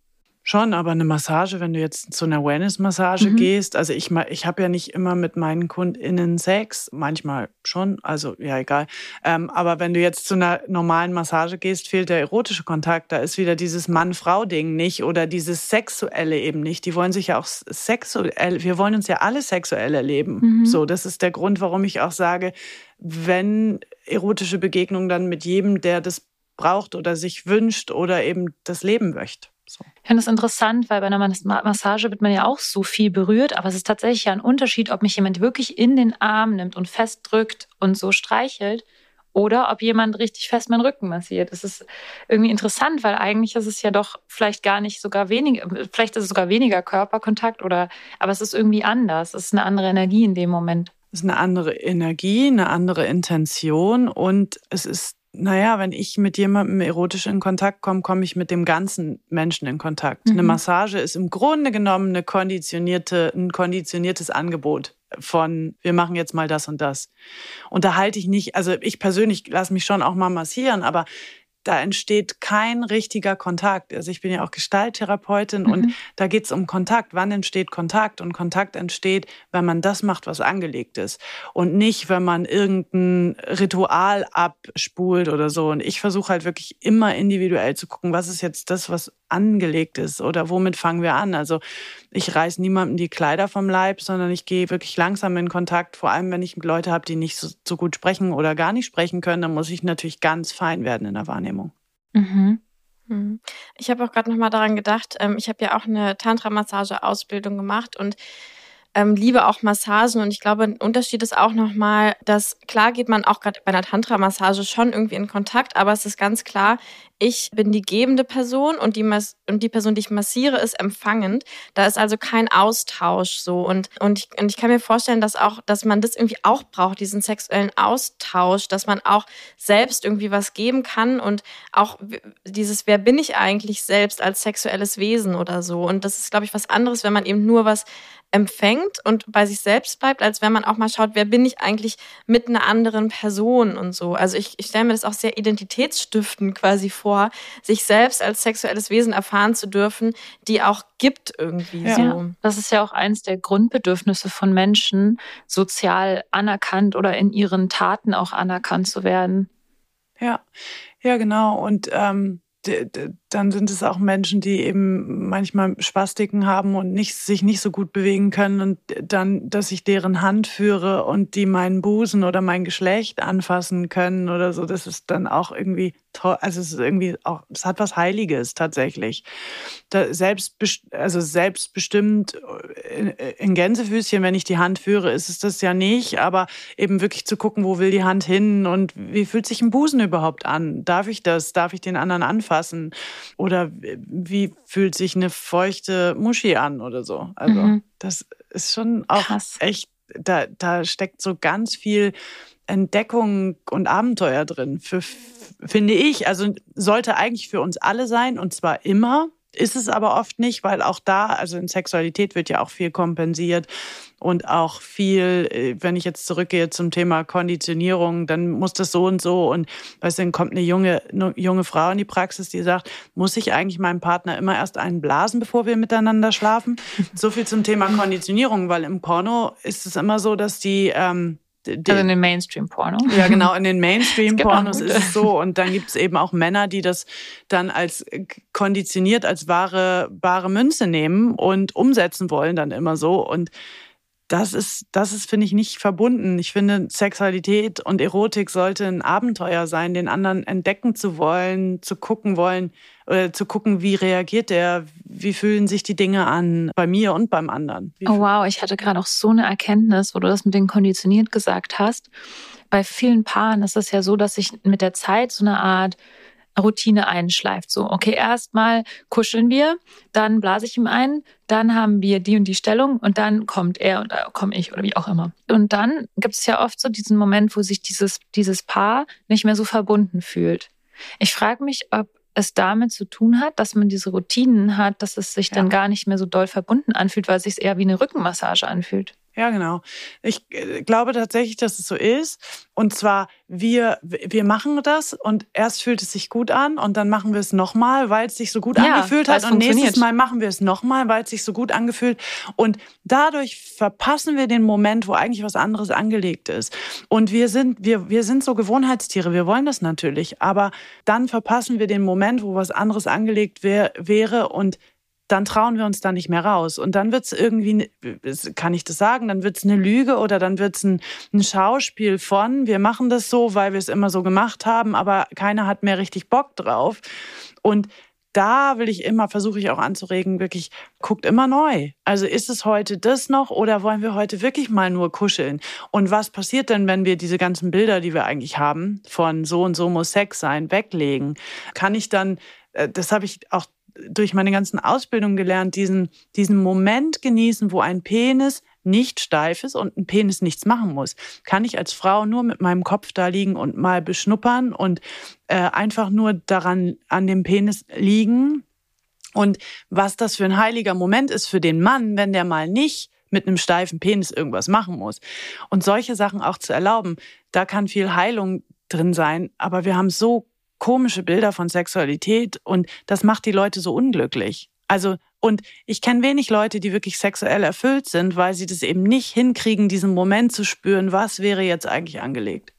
Schon, aber eine Massage, wenn du jetzt zu einer Awareness-Massage mhm. gehst, also ich, ich habe ja nicht immer mit meinen KundInnen Sex, manchmal schon, also ja, egal. Ähm, aber wenn du jetzt zu einer normalen Massage gehst, fehlt der erotische Kontakt. Da ist wieder dieses Mann-Frau-Ding nicht oder dieses Sexuelle eben nicht. Die wollen sich ja auch sexuell, wir wollen uns ja alle sexuell erleben. Mhm. So, das ist der Grund, warum ich auch sage, wenn erotische Begegnungen dann mit jedem, der das braucht oder sich wünscht oder eben das leben möchte. So. Ich finde es interessant, weil bei einer Massage wird man ja auch so viel berührt, aber es ist tatsächlich ja ein Unterschied, ob mich jemand wirklich in den Arm nimmt und festdrückt und so streichelt oder ob jemand richtig fest meinen Rücken massiert. Das ist irgendwie interessant, weil eigentlich ist es ja doch vielleicht gar nicht sogar weniger, vielleicht ist es sogar weniger Körperkontakt oder, aber es ist irgendwie anders. Es ist eine andere Energie in dem Moment. Es ist eine andere Energie, eine andere Intention und es ist naja, wenn ich mit jemandem erotisch in Kontakt komme, komme ich mit dem ganzen Menschen in Kontakt. Mhm. Eine Massage ist im Grunde genommen eine konditionierte, ein konditioniertes Angebot von, wir machen jetzt mal das und das. Und da halte ich nicht, also ich persönlich lasse mich schon auch mal massieren, aber da entsteht kein richtiger Kontakt. Also ich bin ja auch Gestalttherapeutin mhm. und da geht es um Kontakt. Wann entsteht Kontakt? Und Kontakt entsteht, wenn man das macht, was angelegt ist. Und nicht, wenn man irgendein Ritual abspult oder so. Und ich versuche halt wirklich immer individuell zu gucken, was ist jetzt das, was angelegt ist oder womit fangen wir an. Also ich reiß niemandem die Kleider vom Leib, sondern ich gehe wirklich langsam in Kontakt. Vor allem, wenn ich Leute habe, die nicht so, so, gut sprechen oder gar nicht sprechen können, dann muss ich natürlich ganz fein werden in der Wahrnehmung. Mhm. mhm. Ich habe auch gerade noch mal daran gedacht. Ähm, ich habe ja auch eine Tantra-Massage-Ausbildung gemacht und ähm, liebe auch Massagen und ich glaube, ein Unterschied ist auch nochmal, dass klar geht man auch gerade bei einer Tantra-Massage schon irgendwie in Kontakt, aber es ist ganz klar, ich bin die gebende Person und die, Mas und die Person, die ich massiere, ist empfangend. Da ist also kein Austausch so. Und, und, ich, und ich kann mir vorstellen, dass auch, dass man das irgendwie auch braucht, diesen sexuellen Austausch, dass man auch selbst irgendwie was geben kann und auch dieses, wer bin ich eigentlich selbst als sexuelles Wesen oder so. Und das ist, glaube ich, was anderes, wenn man eben nur was empfängt und bei sich selbst bleibt, als wenn man auch mal schaut, wer bin ich eigentlich mit einer anderen Person und so. Also ich, ich stelle mir das auch sehr identitätsstiftend quasi vor, sich selbst als sexuelles Wesen erfahren zu dürfen, die auch gibt irgendwie ja. so. Das ist ja auch eins der Grundbedürfnisse von Menschen, sozial anerkannt oder in ihren Taten auch anerkannt zu werden. Ja, ja, genau. Und ähm, dann sind es auch Menschen, die eben manchmal Spastiken haben und nicht, sich nicht so gut bewegen können und dann, dass ich deren Hand führe und die meinen Busen oder mein Geschlecht anfassen können oder so, das ist dann auch irgendwie toll. Also es ist irgendwie auch, es hat was Heiliges tatsächlich. Da selbstbest, also selbstbestimmt in, in Gänsefüßchen, wenn ich die Hand führe, ist es das ja nicht, aber eben wirklich zu gucken, wo will die Hand hin und wie fühlt sich ein Busen überhaupt an? Darf ich das? Darf ich den anderen anfassen? Oder wie fühlt sich eine feuchte Muschi an oder so? Also mhm. das ist schon auch Krass. echt, da, da steckt so ganz viel Entdeckung und Abenteuer drin, für, finde ich. Also sollte eigentlich für uns alle sein und zwar immer. Ist es aber oft nicht, weil auch da, also in Sexualität wird ja auch viel kompensiert und auch viel, äh, wenn ich jetzt zurückgehe zum Thema Konditionierung, dann muss das so und so und weißt du, dann kommt eine junge, eine junge Frau in die Praxis, die sagt, muss ich eigentlich meinem Partner immer erst einen blasen, bevor wir miteinander schlafen? So viel zum Thema [laughs] Konditionierung, weil im Porno ist es immer so, dass die ähm, also in den Mainstream-Porno. Ja, genau, in den Mainstream-Pornos [laughs] ist es so. Und dann gibt es eben auch Männer, die das dann als konditioniert, als wahre, wahre Münze nehmen und umsetzen wollen dann immer so. Und das ist, das ist, finde ich, nicht verbunden. Ich finde, Sexualität und Erotik sollte ein Abenteuer sein, den anderen entdecken zu wollen, zu gucken wollen, äh, zu gucken, wie reagiert der, wie fühlen sich die Dinge an, bei mir und beim anderen. Wie oh wow, ich hatte gerade auch so eine Erkenntnis, wo du das mit den konditioniert gesagt hast. Bei vielen Paaren ist es ja so, dass sich mit der Zeit so eine Art Routine einschleift. So, okay, erstmal kuscheln wir, dann blase ich ihm ein, dann haben wir die und die Stellung und dann kommt er und da komme ich oder wie auch immer. Und dann gibt es ja oft so diesen Moment, wo sich dieses, dieses Paar nicht mehr so verbunden fühlt. Ich frage mich, ob es damit zu tun hat, dass man diese Routinen hat, dass es sich ja. dann gar nicht mehr so doll verbunden anfühlt, weil es sich eher wie eine Rückenmassage anfühlt. Ja, genau. Ich äh, glaube tatsächlich, dass es so ist. Und zwar, wir, wir machen das und erst fühlt es sich gut an und dann machen wir es nochmal, weil es sich so gut ja, angefühlt hat. Und nächstes Mal machen wir es nochmal, weil es sich so gut angefühlt. Und dadurch verpassen wir den Moment, wo eigentlich was anderes angelegt ist. Und wir sind, wir, wir sind so Gewohnheitstiere. Wir wollen das natürlich. Aber dann verpassen wir den Moment, wo was anderes angelegt wär, wäre und dann trauen wir uns da nicht mehr raus. Und dann wird es irgendwie, kann ich das sagen, dann wird es eine Lüge oder dann wird es ein, ein, Schauspiel von, wir machen das so, weil wir es immer so gemacht haben, aber keiner hat mehr richtig Bock drauf. Und da will ich immer, versuche ich auch anzuregen, wirklich, guckt immer neu. Also ist es heute das noch oder wollen wir heute wirklich mal nur kuscheln? Und was passiert denn, wenn wir diese ganzen Bilder, die wir eigentlich haben, von so und so muss Sex sein, weglegen? Kann ich dann, äh, das habe ich auch durch meine ganzen Ausbildungen gelernt, diesen, diesen Moment genießen, wo ein Penis nicht steif ist und ein Penis nichts machen muss. Kann ich als Frau nur mit meinem Kopf da liegen und mal beschnuppern und äh, einfach nur daran an dem Penis liegen. Und was das für ein heiliger Moment ist für den Mann, wenn der mal nicht mit einem steifen Penis irgendwas machen muss. Und solche Sachen auch zu erlauben, da kann viel Heilung drin sein. Aber wir haben so komische Bilder von Sexualität und das macht die Leute so unglücklich. Also, und ich kenne wenig Leute, die wirklich sexuell erfüllt sind, weil sie das eben nicht hinkriegen, diesen Moment zu spüren, was wäre jetzt eigentlich angelegt.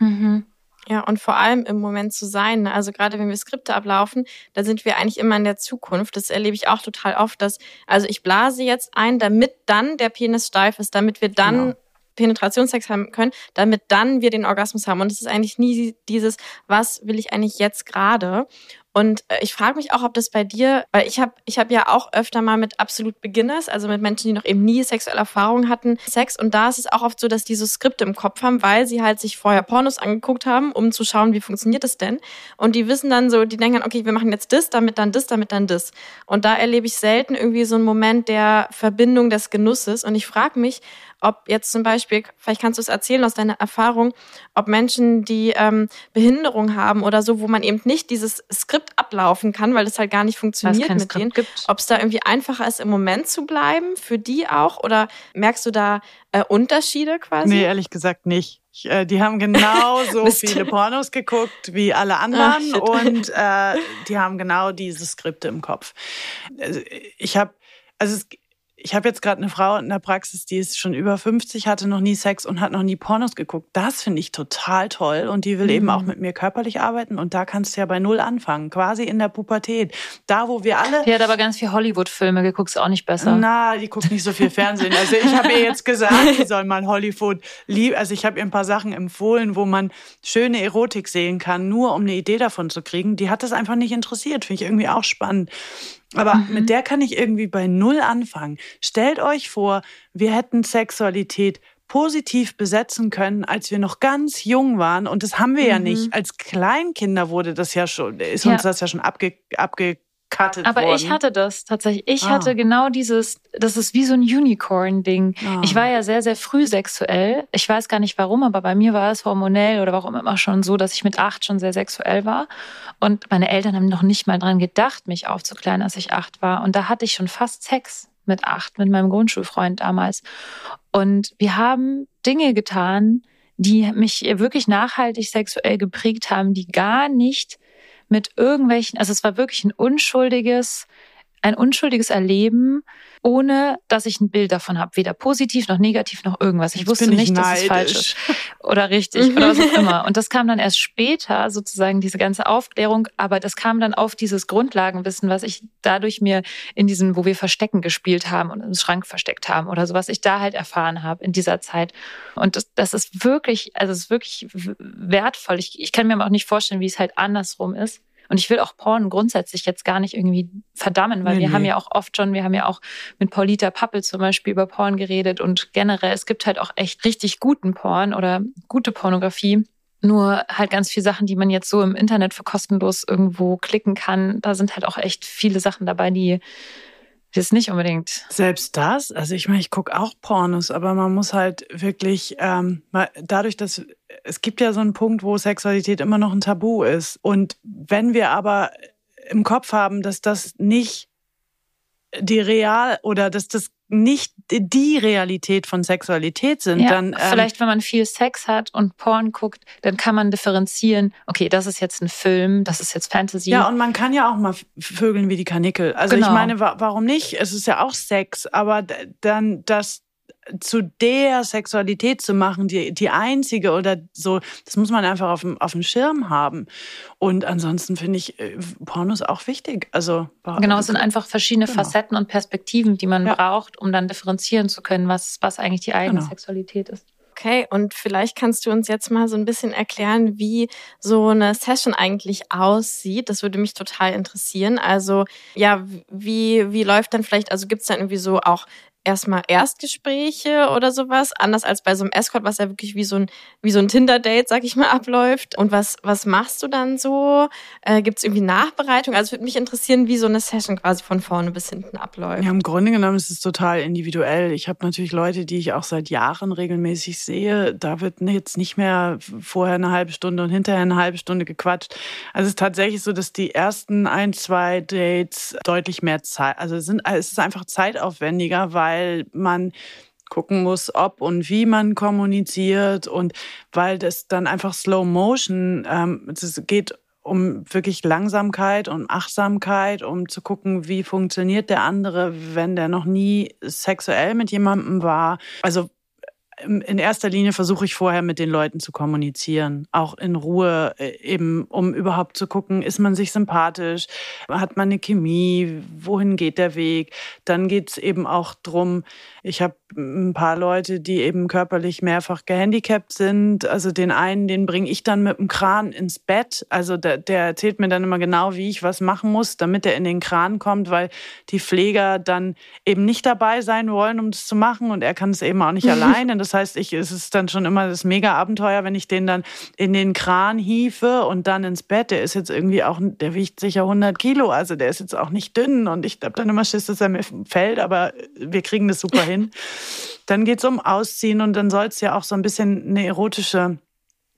Mhm. Ja, und vor allem im Moment zu sein. Ne? Also gerade wenn wir Skripte ablaufen, da sind wir eigentlich immer in der Zukunft. Das erlebe ich auch total oft, dass, also ich blase jetzt ein, damit dann der Penis steif ist, damit wir dann genau. Penetrationssex haben können, damit dann wir den Orgasmus haben. Und es ist eigentlich nie dieses, was will ich eigentlich jetzt gerade? Und äh, ich frage mich auch, ob das bei dir, weil ich habe ich hab ja auch öfter mal mit absolut Beginners, also mit Menschen, die noch eben nie sexuelle Erfahrungen hatten, Sex. Und da ist es auch oft so, dass die so Skripte im Kopf haben, weil sie halt sich vorher Pornos angeguckt haben, um zu schauen, wie funktioniert das denn. Und die wissen dann so, die denken okay, wir machen jetzt das, damit dann das, damit dann das. Und da erlebe ich selten irgendwie so einen Moment der Verbindung des Genusses. Und ich frage mich, ob jetzt zum Beispiel, vielleicht kannst du es erzählen aus deiner Erfahrung, ob Menschen, die ähm, Behinderung haben oder so, wo man eben nicht dieses Skript ablaufen kann, weil das halt gar nicht funktioniert mit Skript denen. Ob es da irgendwie einfacher ist, im Moment zu bleiben, für die auch? Oder merkst du da äh, Unterschiede quasi? Nee, ehrlich gesagt nicht. Ich, äh, die haben [laughs] genauso viele Pornos geguckt wie alle anderen Ach, und [laughs] äh, die haben genau diese Skripte im Kopf. Also, ich habe, also es, ich habe jetzt gerade eine Frau in der Praxis, die ist schon über 50, hatte noch nie Sex und hat noch nie Pornos geguckt. Das finde ich total toll. Und die will mhm. eben auch mit mir körperlich arbeiten. Und da kannst du ja bei Null anfangen, quasi in der Pubertät. Da, wo wir alle. Die hat aber ganz viel Hollywood-Filme geguckt, ist auch nicht besser. Na, die guckt nicht so viel Fernsehen. Also ich habe ihr jetzt gesagt, sie soll mal Hollywood lieb. Also ich habe ihr ein paar Sachen empfohlen, wo man schöne Erotik sehen kann, nur um eine Idee davon zu kriegen. Die hat das einfach nicht interessiert. Finde ich irgendwie auch spannend. Aber mhm. mit der kann ich irgendwie bei Null anfangen. Stellt euch vor, wir hätten Sexualität positiv besetzen können, als wir noch ganz jung waren. Und das haben wir mhm. ja nicht. Als Kleinkinder wurde das ja schon, ist uns das ja schon abge, abge gecuttet Aber worden. ich hatte das tatsächlich. Ich ah. hatte genau dieses, das ist wie so ein Unicorn-Ding. Ah. Ich war ja sehr, sehr früh sexuell. Ich weiß gar nicht warum, aber bei mir war es hormonell oder warum immer schon so, dass ich mit acht schon sehr sexuell war. Und meine Eltern haben noch nicht mal dran gedacht, mich aufzuklären, als ich acht war. Und da hatte ich schon fast Sex mit acht, mit meinem Grundschulfreund damals. Und wir haben Dinge getan, die mich wirklich nachhaltig sexuell geprägt haben, die gar nicht mit irgendwelchen, also es war wirklich ein unschuldiges, ein unschuldiges Erleben, ohne dass ich ein Bild davon habe, weder positiv noch negativ noch irgendwas. Ich Jetzt wusste nicht, dass es falsch ist oder richtig oder was auch immer. Und das kam dann erst später, sozusagen diese ganze Aufklärung, aber das kam dann auf dieses Grundlagenwissen, was ich dadurch mir in diesem, wo wir Verstecken gespielt haben und im Schrank versteckt haben oder so, was ich da halt erfahren habe in dieser Zeit. Und das, das ist wirklich, also es ist wirklich wertvoll. Ich, ich kann mir auch nicht vorstellen, wie es halt andersrum ist. Und ich will auch Porn grundsätzlich jetzt gar nicht irgendwie verdammen, weil nee, wir nee. haben ja auch oft schon, wir haben ja auch mit Paulita Pappel zum Beispiel über Porn geredet und generell, es gibt halt auch echt richtig guten Porn oder gute Pornografie. Nur halt ganz viele Sachen, die man jetzt so im Internet für kostenlos irgendwo klicken kann. Da sind halt auch echt viele Sachen dabei, die Jetzt nicht unbedingt. Selbst das, also ich meine, ich gucke auch Pornos, aber man muss halt wirklich, ähm, dadurch, dass es gibt ja so einen Punkt, wo Sexualität immer noch ein Tabu ist. Und wenn wir aber im Kopf haben, dass das nicht die real oder dass das nicht die Realität von Sexualität sind, ja, dann. Ähm, vielleicht, wenn man viel Sex hat und Porn guckt, dann kann man differenzieren, okay, das ist jetzt ein Film, das ist jetzt Fantasy. Ja, und man kann ja auch mal vögeln wie die Kanickel. Also genau. ich meine, warum nicht? Es ist ja auch Sex, aber dann das zu der Sexualität zu machen, die, die einzige oder so, das muss man einfach auf dem, auf dem Schirm haben. Und ansonsten finde ich äh, Pornos auch wichtig. Also, genau, es sind einfach verschiedene genau. Facetten und Perspektiven, die man ja. braucht, um dann differenzieren zu können, was, was eigentlich die eigene genau. Sexualität ist. Okay, und vielleicht kannst du uns jetzt mal so ein bisschen erklären, wie so eine Session eigentlich aussieht. Das würde mich total interessieren. Also ja, wie, wie läuft dann vielleicht, also gibt es dann irgendwie so auch erstmal Erstgespräche oder sowas, anders als bei so einem Escort, was ja wirklich wie so ein, wie so ein Tinder-Date, sag ich mal, [laughs] abläuft. Und was, was machst du dann so? Äh, Gibt es irgendwie Nachbereitung? Also würde mich interessieren, wie so eine Session quasi von vorne bis hinten abläuft. Ja, im Grunde genommen ist es total individuell. Ich habe natürlich Leute, die ich auch seit Jahren regelmäßig sehe. Da wird jetzt nicht mehr vorher eine halbe Stunde und hinterher eine halbe Stunde gequatscht. Also es ist tatsächlich so, dass die ersten ein, zwei Dates deutlich mehr Zeit, also es, sind, es ist einfach zeitaufwendiger, weil weil man gucken muss, ob und wie man kommuniziert und weil das dann einfach Slow Motion, ähm, es geht um wirklich Langsamkeit und Achtsamkeit, um zu gucken, wie funktioniert der andere, wenn der noch nie sexuell mit jemandem war. Also in erster Linie versuche ich vorher mit den Leuten zu kommunizieren, auch in Ruhe, äh, eben um überhaupt zu gucken, ist man sich sympathisch, hat man eine Chemie, wohin geht der Weg. Dann geht es eben auch drum, ich habe ein paar Leute, die eben körperlich mehrfach gehandicapt sind. Also den einen, den bringe ich dann mit dem Kran ins Bett. Also der, der erzählt mir dann immer genau, wie ich was machen muss, damit er in den Kran kommt, weil die Pfleger dann eben nicht dabei sein wollen, um das zu machen. Und er kann es eben auch nicht [laughs] alleine. Das heißt, ich, es ist dann schon immer das Mega-Abenteuer, wenn ich den dann in den Kran hiefe und dann ins Bett. Der ist jetzt irgendwie auch, der wiegt sicher 100 Kilo. Also der ist jetzt auch nicht dünn. Und ich habe dann immer Schiss, dass er mir fällt. Aber wir kriegen das super hin hin. Dann geht es um Ausziehen und dann soll es ja auch so ein bisschen eine erotische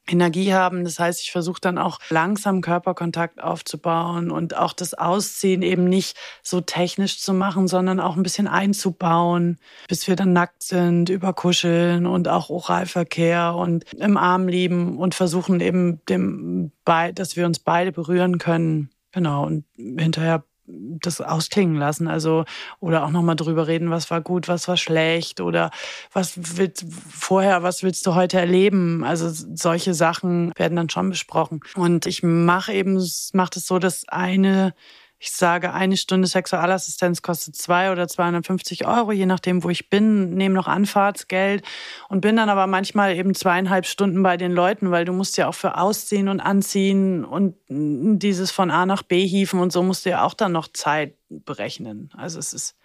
Energie haben. Das heißt, ich versuche dann auch langsam Körperkontakt aufzubauen und auch das Ausziehen eben nicht so technisch zu machen, sondern auch ein bisschen einzubauen, bis wir dann nackt sind, überkuscheln und auch Oralverkehr und im Arm lieben und versuchen eben dem, dass wir uns beide berühren können. Genau. Und hinterher das ausklingen lassen. Also, oder auch nochmal drüber reden, was war gut, was war schlecht oder was willst vorher, was willst du heute erleben? Also solche Sachen werden dann schon besprochen. Und ich mache eben, mache das so, dass eine ich sage, eine Stunde Sexualassistenz kostet zwei oder 250 Euro, je nachdem, wo ich bin, nehme noch Anfahrtsgeld und bin dann aber manchmal eben zweieinhalb Stunden bei den Leuten, weil du musst ja auch für Ausziehen und Anziehen und dieses von A nach B hieven und so musst du ja auch dann noch Zeit berechnen. Also es ist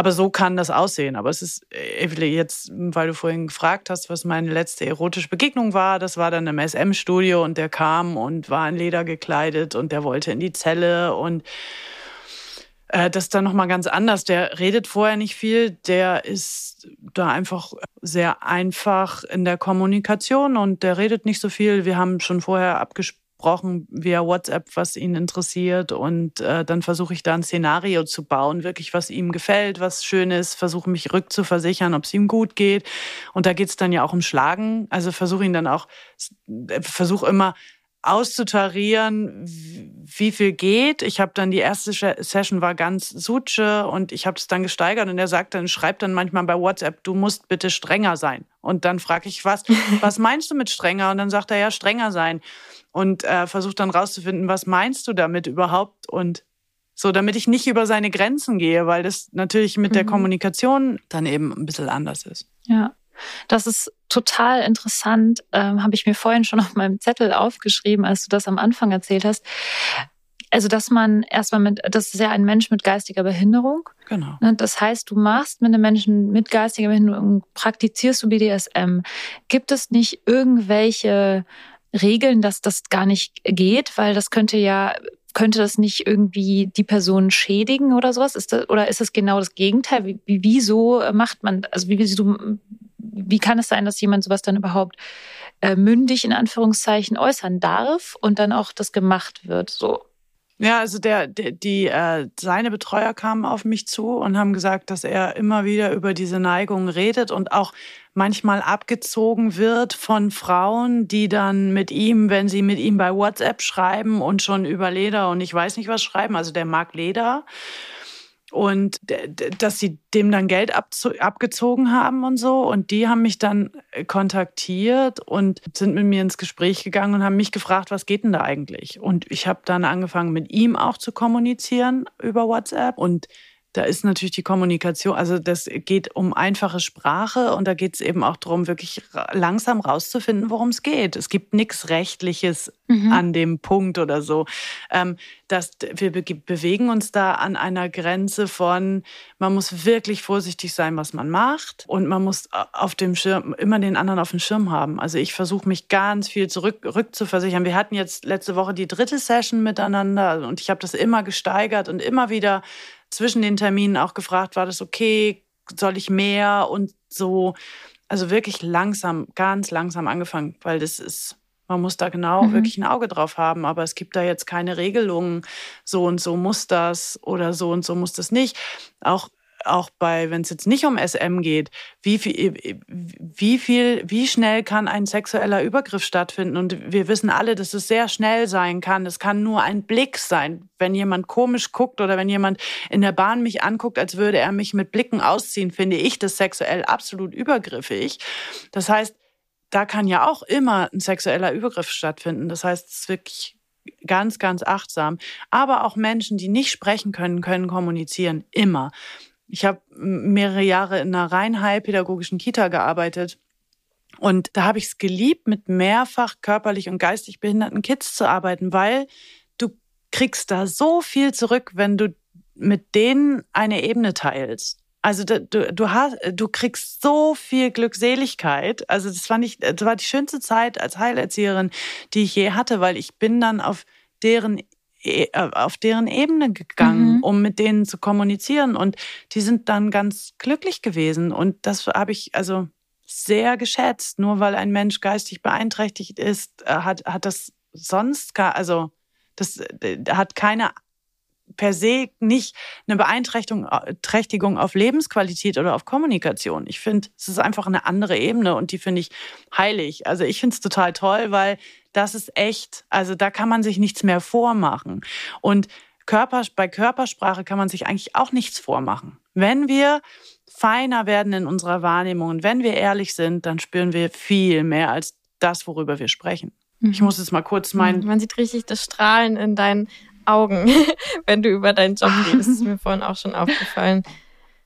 aber so kann das aussehen. Aber es ist, Evelyn, jetzt, weil du vorhin gefragt hast, was meine letzte erotische Begegnung war, das war dann im SM-Studio und der kam und war in Leder gekleidet und der wollte in die Zelle und äh, das ist dann nochmal ganz anders. Der redet vorher nicht viel, der ist da einfach sehr einfach in der Kommunikation und der redet nicht so viel. Wir haben schon vorher abgesprochen, gesprochen via WhatsApp, was ihn interessiert. Und äh, dann versuche ich da ein Szenario zu bauen, wirklich was ihm gefällt, was schön ist, versuche mich rückzuversichern, ob es ihm gut geht. Und da geht es dann ja auch um Schlagen. Also versuche ihn dann auch, äh, versuche immer auszutarieren, wie viel geht. Ich habe dann die erste Session war ganz suche und ich habe es dann gesteigert und er sagt dann, schreibt dann manchmal bei WhatsApp, du musst bitte strenger sein. Und dann frage ich, was, [laughs] was meinst du mit strenger? Und dann sagt er ja, strenger sein und äh, versucht dann rauszufinden, was meinst du damit überhaupt und so, damit ich nicht über seine Grenzen gehe, weil das natürlich mit mhm. der Kommunikation dann eben ein bisschen anders ist. Ja, das ist total interessant. Ähm, Habe ich mir vorhin schon auf meinem Zettel aufgeschrieben, als du das am Anfang erzählt hast. Also, dass man erstmal mit, das ist ja ein Mensch mit geistiger Behinderung. Genau. Ne, das heißt, du machst mit einem Menschen mit geistiger Behinderung, praktizierst du BDSM. Gibt es nicht irgendwelche Regeln, dass das gar nicht geht, weil das könnte ja könnte das nicht irgendwie die Person schädigen oder sowas? Ist das, oder ist es genau das Gegenteil? Wie, wie, wieso macht man, also wie, wieso, wie kann es sein, dass jemand sowas dann überhaupt äh, mündig in Anführungszeichen äußern darf und dann auch das gemacht wird? So. Ja, also der, der die äh, seine Betreuer kamen auf mich zu und haben gesagt, dass er immer wieder über diese Neigung redet und auch manchmal abgezogen wird von Frauen, die dann mit ihm, wenn sie mit ihm bei WhatsApp schreiben und schon über Leder und ich weiß nicht was schreiben, also der mag Leder und dass sie dem dann Geld abgezogen haben und so. Und die haben mich dann äh, kontaktiert und sind mit mir ins Gespräch gegangen und haben mich gefragt, was geht denn da eigentlich? Und ich habe dann angefangen, mit ihm auch zu kommunizieren über WhatsApp und da ist natürlich die Kommunikation, also das geht um einfache Sprache und da geht es eben auch darum, wirklich langsam rauszufinden, worum es geht. Es gibt nichts Rechtliches mhm. an dem Punkt oder so. Ähm, dass wir be bewegen uns da an einer Grenze von, man muss wirklich vorsichtig sein, was man macht und man muss auf dem Schirm immer den anderen auf dem Schirm haben. Also ich versuche mich ganz viel zurück rückzuversichern. Wir hatten jetzt letzte Woche die dritte Session miteinander und ich habe das immer gesteigert und immer wieder zwischen den Terminen auch gefragt, war das okay, soll ich mehr und so. Also wirklich langsam, ganz langsam angefangen, weil das ist, man muss da genau mhm. wirklich ein Auge drauf haben. Aber es gibt da jetzt keine Regelungen, so und so muss das oder so und so muss das nicht. Auch auch bei, wenn es jetzt nicht um SM geht, wie viel, wie viel, wie schnell kann ein sexueller Übergriff stattfinden? Und wir wissen alle, dass es sehr schnell sein kann. Es kann nur ein Blick sein, wenn jemand komisch guckt oder wenn jemand in der Bahn mich anguckt, als würde er mich mit Blicken ausziehen, finde ich das sexuell absolut übergriffig. Das heißt, da kann ja auch immer ein sexueller Übergriff stattfinden. Das heißt, es ist wirklich ganz, ganz achtsam. Aber auch Menschen, die nicht sprechen können, können kommunizieren. Immer. Ich habe mehrere Jahre in einer rein heilpädagogischen Kita gearbeitet. Und da habe ich es geliebt, mit mehrfach körperlich und geistig behinderten Kids zu arbeiten, weil du kriegst da so viel zurück, wenn du mit denen eine Ebene teilst. Also du, du hast, du kriegst so viel Glückseligkeit. Also das fand ich, das war die schönste Zeit als Heilerzieherin, die ich je hatte, weil ich bin dann auf deren auf deren Ebene gegangen, mhm. um mit denen zu kommunizieren. Und die sind dann ganz glücklich gewesen. Und das habe ich, also sehr geschätzt. Nur weil ein Mensch geistig beeinträchtigt ist, äh, hat, hat das sonst, gar, also das äh, hat keine per se nicht eine Beeinträchtigung auf Lebensqualität oder auf Kommunikation. Ich finde, es ist einfach eine andere Ebene und die finde ich heilig. Also ich finde es total toll, weil das ist echt, also da kann man sich nichts mehr vormachen. Und Körper, bei Körpersprache kann man sich eigentlich auch nichts vormachen. Wenn wir feiner werden in unserer Wahrnehmung und wenn wir ehrlich sind, dann spüren wir viel mehr als das, worüber wir sprechen. Ich mhm. muss jetzt mal kurz meinen. Man sieht richtig das Strahlen in deinen Augen, [laughs] wenn du über deinen Job redest. Das ist mir vorhin auch schon aufgefallen.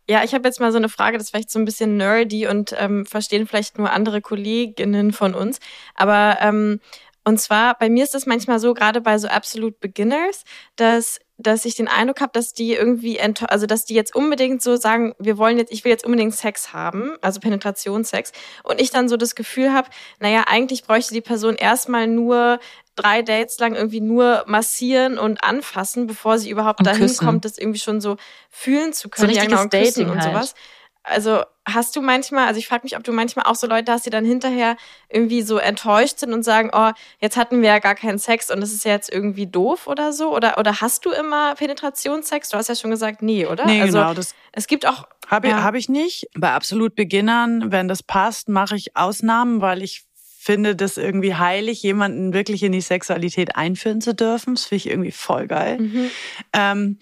Ja, ich habe jetzt mal so eine Frage, das ist vielleicht so ein bisschen nerdy und ähm, verstehen vielleicht nur andere Kolleginnen von uns. Aber ähm, und zwar, bei mir ist es manchmal so, gerade bei so Absolute Beginners, dass dass ich den Eindruck habe, dass die irgendwie, also dass die jetzt unbedingt so sagen, wir wollen jetzt, ich will jetzt unbedingt Sex haben, also Penetrationssex, und ich dann so das Gefühl habe, naja, eigentlich bräuchte die Person erstmal nur drei Dates lang irgendwie nur massieren und anfassen, bevor sie überhaupt und dahin küssen. kommt, das irgendwie schon so fühlen zu können. So ja, genau, Dating und halt. sowas. Also hast du manchmal, also ich frage mich, ob du manchmal auch so Leute hast, die dann hinterher irgendwie so enttäuscht sind und sagen, oh, jetzt hatten wir ja gar keinen Sex und das ist ja jetzt irgendwie doof oder so? Oder, oder hast du immer Penetrationssex? Du hast ja schon gesagt, nee, oder? Nee, also, genau. Das es gibt auch. Habe ja. hab ich nicht. Bei absolut Beginnern, wenn das passt, mache ich Ausnahmen, weil ich finde das irgendwie heilig, jemanden wirklich in die Sexualität einführen zu dürfen. Das finde ich irgendwie voll geil. Mhm. Ähm,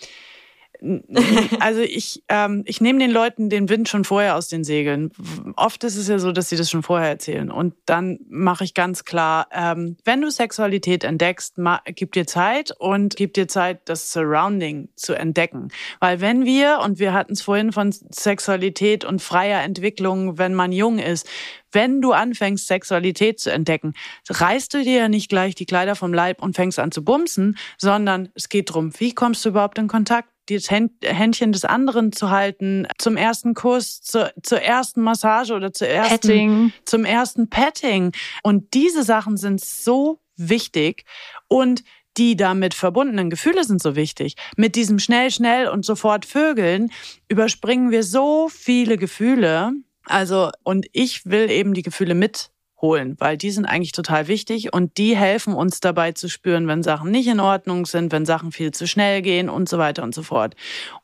[laughs] also ich, ähm, ich nehme den Leuten den Wind schon vorher aus den Segeln. Oft ist es ja so, dass sie das schon vorher erzählen. Und dann mache ich ganz klar, ähm, wenn du Sexualität entdeckst, gib dir Zeit und gib dir Zeit, das Surrounding zu entdecken. Weil wenn wir, und wir hatten es vorhin von Sexualität und freier Entwicklung, wenn man jung ist, wenn du anfängst, Sexualität zu entdecken, reißt du dir ja nicht gleich die Kleider vom Leib und fängst an zu bumsen, sondern es geht darum, wie kommst du überhaupt in Kontakt? Das Händchen des anderen zu halten, zum ersten Kuss, zur, zur ersten Massage oder zur ersten, Petting. zum ersten Petting. Und diese Sachen sind so wichtig und die damit verbundenen Gefühle sind so wichtig. Mit diesem schnell, schnell und sofort Vögeln überspringen wir so viele Gefühle. Also, und ich will eben die Gefühle mit holen, weil die sind eigentlich total wichtig und die helfen uns dabei zu spüren, wenn Sachen nicht in Ordnung sind, wenn Sachen viel zu schnell gehen und so weiter und so fort.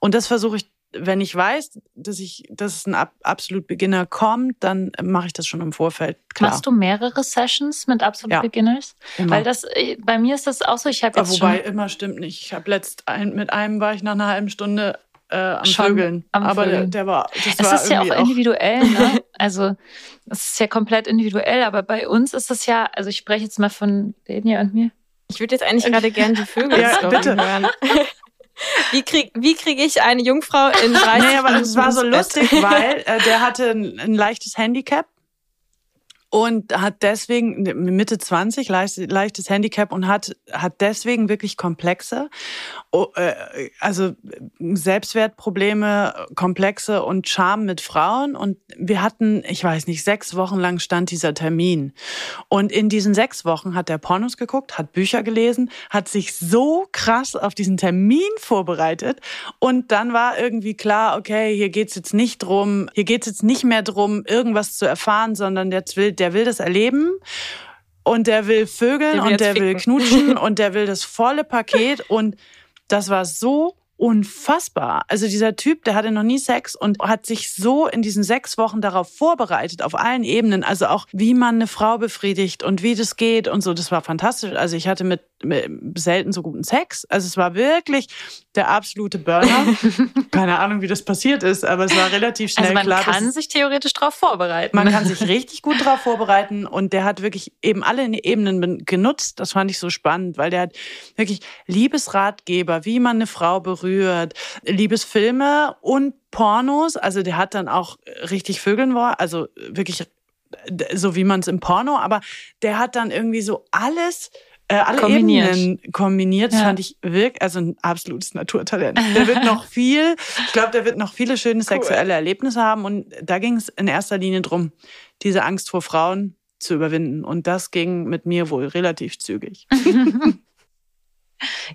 Und das versuche ich wenn ich weiß, dass ich, dass ein absolut Beginner kommt, dann mache ich das schon im Vorfeld. Klar. Machst du mehrere Sessions mit absolut ja, Beginners? Immer. Weil das, äh, bei mir ist das auch so. Ich habe jetzt wobei immer stimmt nicht. Ich habe letzt ein, mit einem war ich nach einer halben Stunde äh, am Schon Vögeln. Am aber Vögeln. Der, der, war. Das es war ist ja auch individuell, ne? [laughs] Also es ist ja komplett individuell, aber bei uns ist es ja, also ich spreche jetzt mal von Denia und mir. Ich würde jetzt eigentlich gerade gerne die Vögel [laughs] ja, bitte. hören. [laughs] Wie kriege wie krieg ich eine Jungfrau in 30 Nee, aber es war so lustig, weil äh, der hatte ein, ein leichtes Handicap und hat deswegen Mitte 20 leichtes Handicap und hat hat deswegen wirklich komplexe äh, also Selbstwertprobleme komplexe und Scham mit Frauen. Und wir hatten ich weiß nicht sechs Wochen lang stand dieser Termin. Und in diesen sechs Wochen hat er Pornos geguckt hat Bücher gelesen hat sich so krass auf diesen Termin vorbereitet. Und dann war irgendwie klar okay hier geht's jetzt nicht drum hier geht's jetzt nicht mehr drum irgendwas zu erfahren sondern der will der will das erleben und der will Vögeln der will und der ficken. will knutschen [laughs] und der will das volle Paket und das war so unfassbar. Also dieser Typ, der hatte noch nie Sex und hat sich so in diesen sechs Wochen darauf vorbereitet, auf allen Ebenen. Also auch, wie man eine Frau befriedigt und wie das geht und so. Das war fantastisch. Also ich hatte mit, mit selten so guten Sex. Also es war wirklich der absolute Burner. [laughs] Keine Ahnung, wie das passiert ist, aber es war relativ schnell klar. Also man klar, kann sich theoretisch darauf vorbereiten. Man kann sich richtig gut darauf vorbereiten und der hat wirklich eben alle Ebenen genutzt. Das fand ich so spannend, weil der hat wirklich Liebesratgeber, wie man eine Frau berührt, Liebesfilme und Pornos. Also der hat dann auch richtig Vögeln war, also wirklich so wie man es im Porno, aber der hat dann irgendwie so alles äh, alle kombiniert. Ebenen kombiniert. Das ja. fand ich wirklich, also ein absolutes Naturtalent. Der wird noch [laughs] viel, ich glaube, der wird noch viele schöne sexuelle Erlebnisse haben. Und da ging es in erster Linie drum, diese Angst vor Frauen zu überwinden. Und das ging mit mir wohl relativ zügig. [laughs]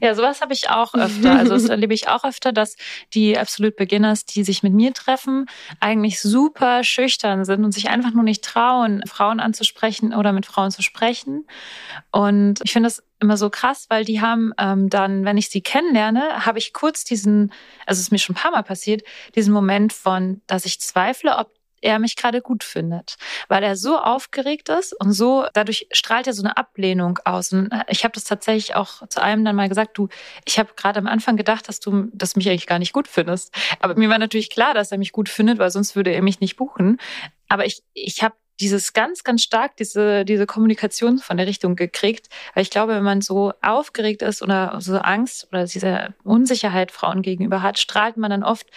Ja, sowas habe ich auch öfter. Also das erlebe ich auch öfter, dass die Absolute Beginners, die sich mit mir treffen, eigentlich super schüchtern sind und sich einfach nur nicht trauen, Frauen anzusprechen oder mit Frauen zu sprechen. Und ich finde das immer so krass, weil die haben ähm, dann, wenn ich sie kennenlerne, habe ich kurz diesen, also es ist mir schon ein paar Mal passiert, diesen Moment von, dass ich zweifle, ob er mich gerade gut findet, weil er so aufgeregt ist und so, dadurch strahlt er so eine Ablehnung aus. Und ich habe das tatsächlich auch zu einem dann mal gesagt, du, ich habe gerade am Anfang gedacht, dass du das mich eigentlich gar nicht gut findest. Aber mir war natürlich klar, dass er mich gut findet, weil sonst würde er mich nicht buchen. Aber ich, ich habe dieses ganz, ganz stark, diese, diese Kommunikation von der Richtung gekriegt. Weil ich glaube, wenn man so aufgeregt ist oder so Angst oder diese Unsicherheit Frauen gegenüber hat, strahlt man dann oft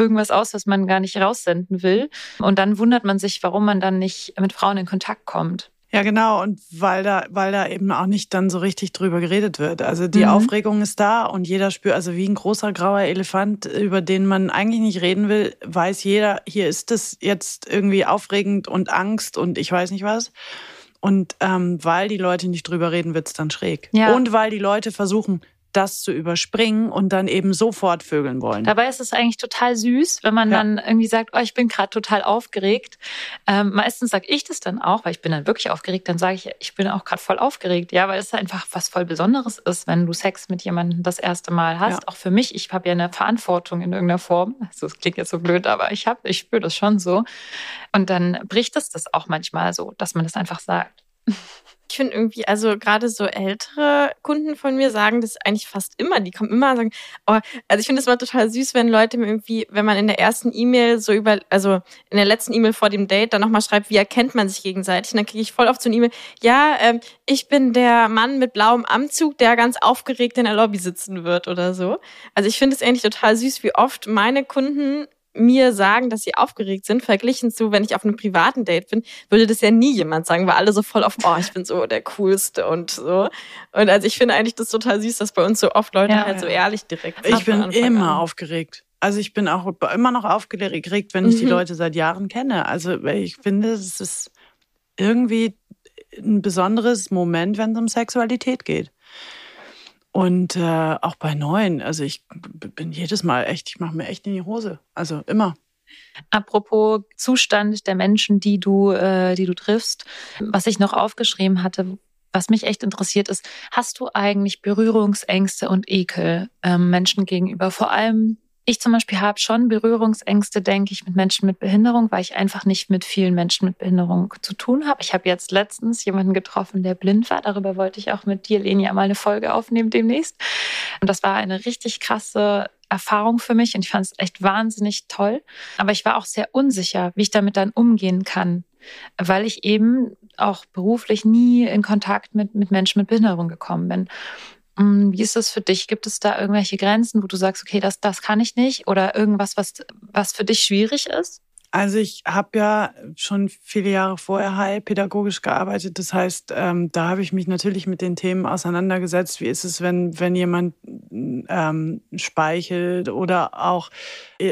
irgendwas aus, was man gar nicht raussenden will. Und dann wundert man sich, warum man dann nicht mit Frauen in Kontakt kommt. Ja, genau. Und weil da, weil da eben auch nicht dann so richtig drüber geredet wird. Also die mhm. Aufregung ist da und jeder spürt, also wie ein großer grauer Elefant, über den man eigentlich nicht reden will, weiß jeder, hier ist es jetzt irgendwie aufregend und Angst und ich weiß nicht was. Und ähm, weil die Leute nicht drüber reden, wird's dann schräg. Ja. Und weil die Leute versuchen, das zu überspringen und dann eben sofort vögeln wollen. Dabei ist es eigentlich total süß, wenn man ja. dann irgendwie sagt, oh, ich bin gerade total aufgeregt. Ähm, meistens sage ich das dann auch, weil ich bin dann wirklich aufgeregt, dann sage ich, ich bin auch gerade voll aufgeregt, ja, weil es einfach was voll Besonderes ist, wenn du Sex mit jemandem das erste Mal hast. Ja. Auch für mich, ich habe ja eine Verantwortung in irgendeiner Form. Also es klingt jetzt so blöd, aber ich habe, ich spüre das schon so. Und dann bricht es das auch manchmal so, dass man das einfach sagt. [laughs] Ich finde irgendwie, also gerade so ältere Kunden von mir sagen das eigentlich fast immer. Die kommen immer und sagen, oh, also ich finde es immer total süß, wenn Leute mir irgendwie, wenn man in der ersten E-Mail so über, also in der letzten E-Mail vor dem Date dann nochmal schreibt, wie erkennt man sich gegenseitig. Und dann kriege ich voll oft so eine E-Mail, ja, ähm, ich bin der Mann mit blauem Anzug, der ganz aufgeregt in der Lobby sitzen wird oder so. Also ich finde es eigentlich total süß, wie oft meine Kunden mir sagen, dass sie aufgeregt sind, verglichen zu, wenn ich auf einem privaten Date bin, würde das ja nie jemand sagen, weil alle so voll auf, oh, ich bin so der Coolste und so. Und also ich finde eigentlich das total süß, dass bei uns so oft Leute ja, halt ja. so ehrlich direkt sind. Ich bin immer an. aufgeregt. Also ich bin auch immer noch aufgeregt, wenn ich mhm. die Leute seit Jahren kenne. Also ich finde, es ist irgendwie ein besonderes Moment, wenn es um Sexualität geht. Und äh, auch bei neuen, also ich bin jedes Mal echt, ich mache mir echt in die Hose. Also immer. Apropos Zustand der Menschen, die du, äh, die du triffst, was ich noch aufgeschrieben hatte, was mich echt interessiert ist, hast du eigentlich Berührungsängste und Ekel ähm, Menschen gegenüber? Vor allem ich zum Beispiel habe schon Berührungsängste, denke ich, mit Menschen mit Behinderung, weil ich einfach nicht mit vielen Menschen mit Behinderung zu tun habe. Ich habe jetzt letztens jemanden getroffen, der blind war. Darüber wollte ich auch mit dir, Lenia, mal eine Folge aufnehmen demnächst. Und das war eine richtig krasse Erfahrung für mich und ich fand es echt wahnsinnig toll. Aber ich war auch sehr unsicher, wie ich damit dann umgehen kann, weil ich eben auch beruflich nie in Kontakt mit, mit Menschen mit Behinderung gekommen bin. Mm, wie ist das für dich? Gibt es da irgendwelche Grenzen, wo du sagst, okay, das, das kann ich nicht? Oder irgendwas, was, was für dich schwierig ist? Also ich habe ja schon viele Jahre vorher heilpädagogisch gearbeitet. Das heißt, ähm, da habe ich mich natürlich mit den Themen auseinandergesetzt. Wie ist es, wenn, wenn jemand ähm, speichelt oder auch,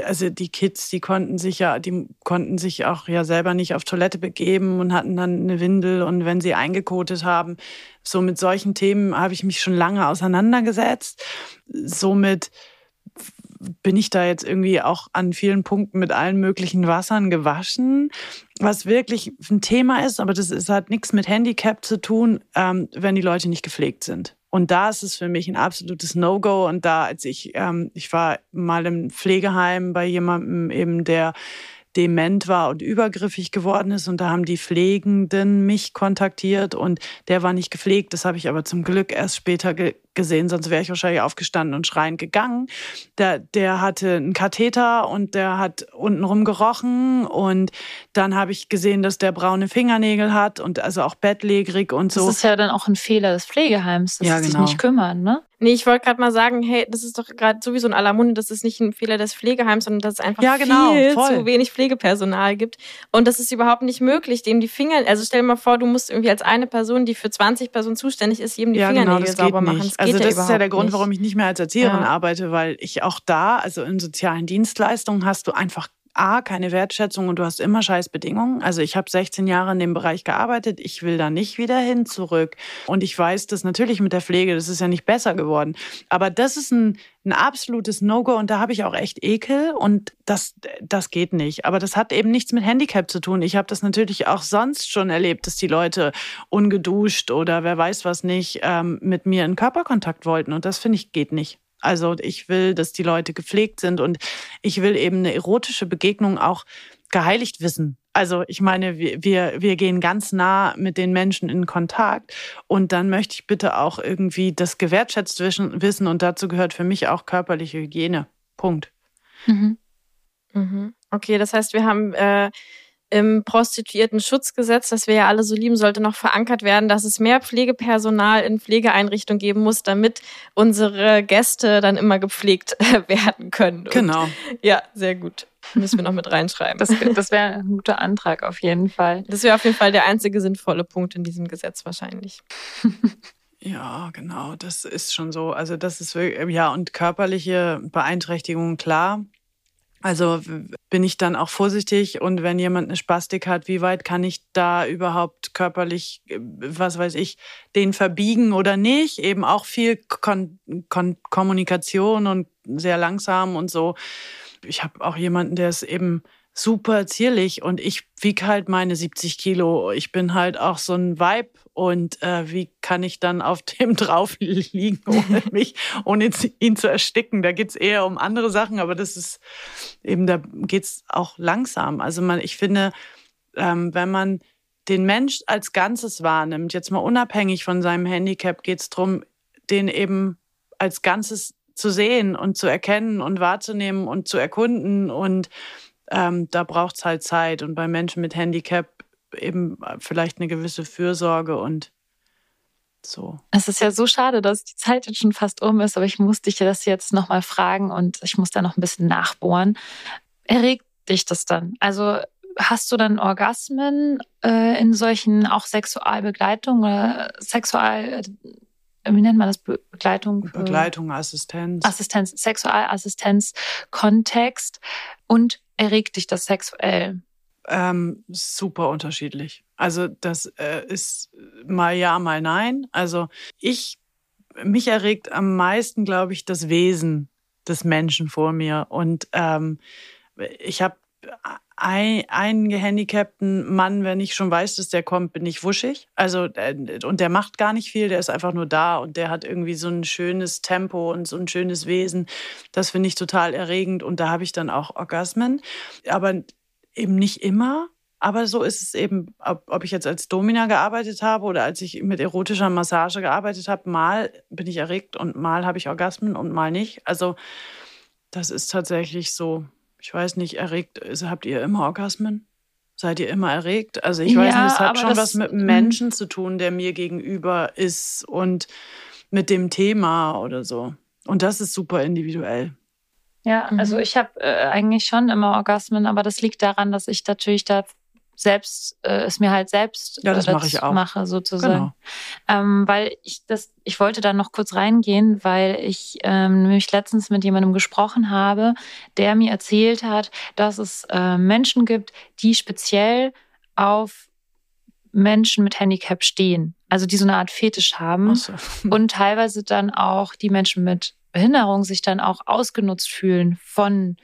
also die Kids, die konnten sich ja, die konnten sich auch ja selber nicht auf Toilette begeben und hatten dann eine Windel und wenn sie eingekotet haben, so mit solchen Themen habe ich mich schon lange auseinandergesetzt. Somit bin ich da jetzt irgendwie auch an vielen Punkten mit allen möglichen Wassern gewaschen, was wirklich ein Thema ist, aber das ist, hat nichts mit Handicap zu tun, ähm, wenn die Leute nicht gepflegt sind. Und da ist es für mich ein absolutes No-Go. Und da, als ich, ähm, ich war mal im Pflegeheim bei jemandem eben, der dement war und übergriffig geworden ist. Und da haben die Pflegenden mich kontaktiert und der war nicht gepflegt. Das habe ich aber zum Glück erst später ge gesehen, sonst wäre ich wahrscheinlich aufgestanden und schreiend gegangen. Der, der hatte einen Katheter und der hat untenrum gerochen und dann habe ich gesehen, dass der braune Fingernägel hat und also auch bettlägerig und so. Das ist ja dann auch ein Fehler des Pflegeheims, dass ja, sie genau. sich nicht kümmern, ne? Nee, ich wollte gerade mal sagen, hey, das ist doch gerade sowieso in aller Munde, das ist nicht ein Fehler des Pflegeheims, sondern dass es einfach ja, genau, viel voll. zu wenig Pflegepersonal gibt. Und das ist überhaupt nicht möglich, dem die Finger, also stell dir mal vor, du musst irgendwie als eine Person, die für 20 Personen zuständig ist, jedem die ja, genau, Fingernägel genau, sauber machen. Das also das ist ja der Grund, nicht. warum ich nicht mehr als Erzieherin ja. arbeite, weil ich auch da, also in sozialen Dienstleistungen hast du einfach A, keine Wertschätzung und du hast immer scheiß Bedingungen. Also ich habe 16 Jahre in dem Bereich gearbeitet, ich will da nicht wieder hin zurück. Und ich weiß das natürlich mit der Pflege, das ist ja nicht besser geworden. Aber das ist ein, ein absolutes No-Go und da habe ich auch echt Ekel und das, das geht nicht. Aber das hat eben nichts mit Handicap zu tun. Ich habe das natürlich auch sonst schon erlebt, dass die Leute ungeduscht oder wer weiß was nicht ähm, mit mir in Körperkontakt wollten und das finde ich geht nicht. Also ich will, dass die Leute gepflegt sind und ich will eben eine erotische Begegnung auch geheiligt wissen. Also ich meine, wir, wir gehen ganz nah mit den Menschen in Kontakt und dann möchte ich bitte auch irgendwie das gewertschätzt wissen und dazu gehört für mich auch körperliche Hygiene. Punkt. Mhm. Mhm. Okay, das heißt, wir haben äh, im Prostituierten-Schutzgesetz, das wir ja alle so lieben, sollte noch verankert werden, dass es mehr Pflegepersonal in Pflegeeinrichtungen geben muss, damit unsere Gäste dann immer gepflegt [laughs] werden können. Und genau. Ja, sehr gut. Müssen wir noch mit reinschreiben. Das, das wäre ein guter Antrag auf jeden Fall. Das wäre auf jeden Fall der einzige sinnvolle Punkt in diesem Gesetz wahrscheinlich. [laughs] Ja, genau, das ist schon so. Also das ist wirklich, ja, und körperliche Beeinträchtigungen, klar. Also bin ich dann auch vorsichtig und wenn jemand eine Spastik hat, wie weit kann ich da überhaupt körperlich, was weiß ich, den verbiegen oder nicht? Eben auch viel Kon Kon Kommunikation und sehr langsam und so. Ich habe auch jemanden, der ist eben super zierlich und ich wiege halt meine 70 Kilo. Ich bin halt auch so ein Vibe und äh, wie kann ich dann auf dem [laughs] drauf liegen, ohne [laughs] mich, ohne ihn zu ersticken? Da geht's eher um andere Sachen, aber das ist eben, da geht's auch langsam. Also man, ich finde, ähm, wenn man den Mensch als Ganzes wahrnimmt, jetzt mal unabhängig von seinem Handicap, geht's drum, den eben als Ganzes zu sehen und zu erkennen und wahrzunehmen und zu erkunden und ähm, da braucht es halt Zeit. Und bei Menschen mit Handicap eben vielleicht eine gewisse Fürsorge und so. Es ist ja so schade, dass die Zeit jetzt schon fast um ist, aber ich muss dich das jetzt nochmal fragen und ich muss da noch ein bisschen nachbohren. Erregt dich das dann? Also hast du dann Orgasmen äh, in solchen auch Sexualbegleitungen oder Sexual, äh, wie nennt man das? Begleitung? Begleitung, Assistenz. Assistenz, Sexualassistenz, Kontext und erregt dich das sexuell? Ähm, super unterschiedlich. Also das äh, ist mal ja, mal nein. Also ich, mich erregt am meisten, glaube ich, das Wesen des Menschen vor mir. Und ähm, ich habe ein, einen gehandicapten Mann, wenn ich schon weiß, dass der kommt, bin ich wuschig. Also, äh, und der macht gar nicht viel, der ist einfach nur da und der hat irgendwie so ein schönes Tempo und so ein schönes Wesen. Das finde ich total erregend und da habe ich dann auch Orgasmen. Aber eben nicht immer. Aber so ist es eben, ob, ob ich jetzt als Domina gearbeitet habe oder als ich mit erotischer Massage gearbeitet habe. Mal bin ich erregt und mal habe ich Orgasmen und mal nicht. Also, das ist tatsächlich so ich weiß nicht, erregt, also habt ihr immer Orgasmen? Seid ihr immer erregt? Also ich weiß ja, nicht, es hat schon was mit einem Menschen zu tun, der mir gegenüber ist und mit dem Thema oder so. Und das ist super individuell. Ja, also mhm. ich habe äh, eigentlich schon immer Orgasmen, aber das liegt daran, dass ich natürlich da selbst äh, es mir halt selbst ja, das äh, mache ich auch. mache sozusagen, genau. ähm, weil ich das ich wollte da noch kurz reingehen, weil ich ähm, nämlich letztens mit jemandem gesprochen habe, der mir erzählt hat, dass es äh, Menschen gibt, die speziell auf Menschen mit Handicap stehen, also die so eine Art Fetisch haben so. [laughs] und teilweise dann auch die Menschen mit Behinderung sich dann auch ausgenutzt fühlen von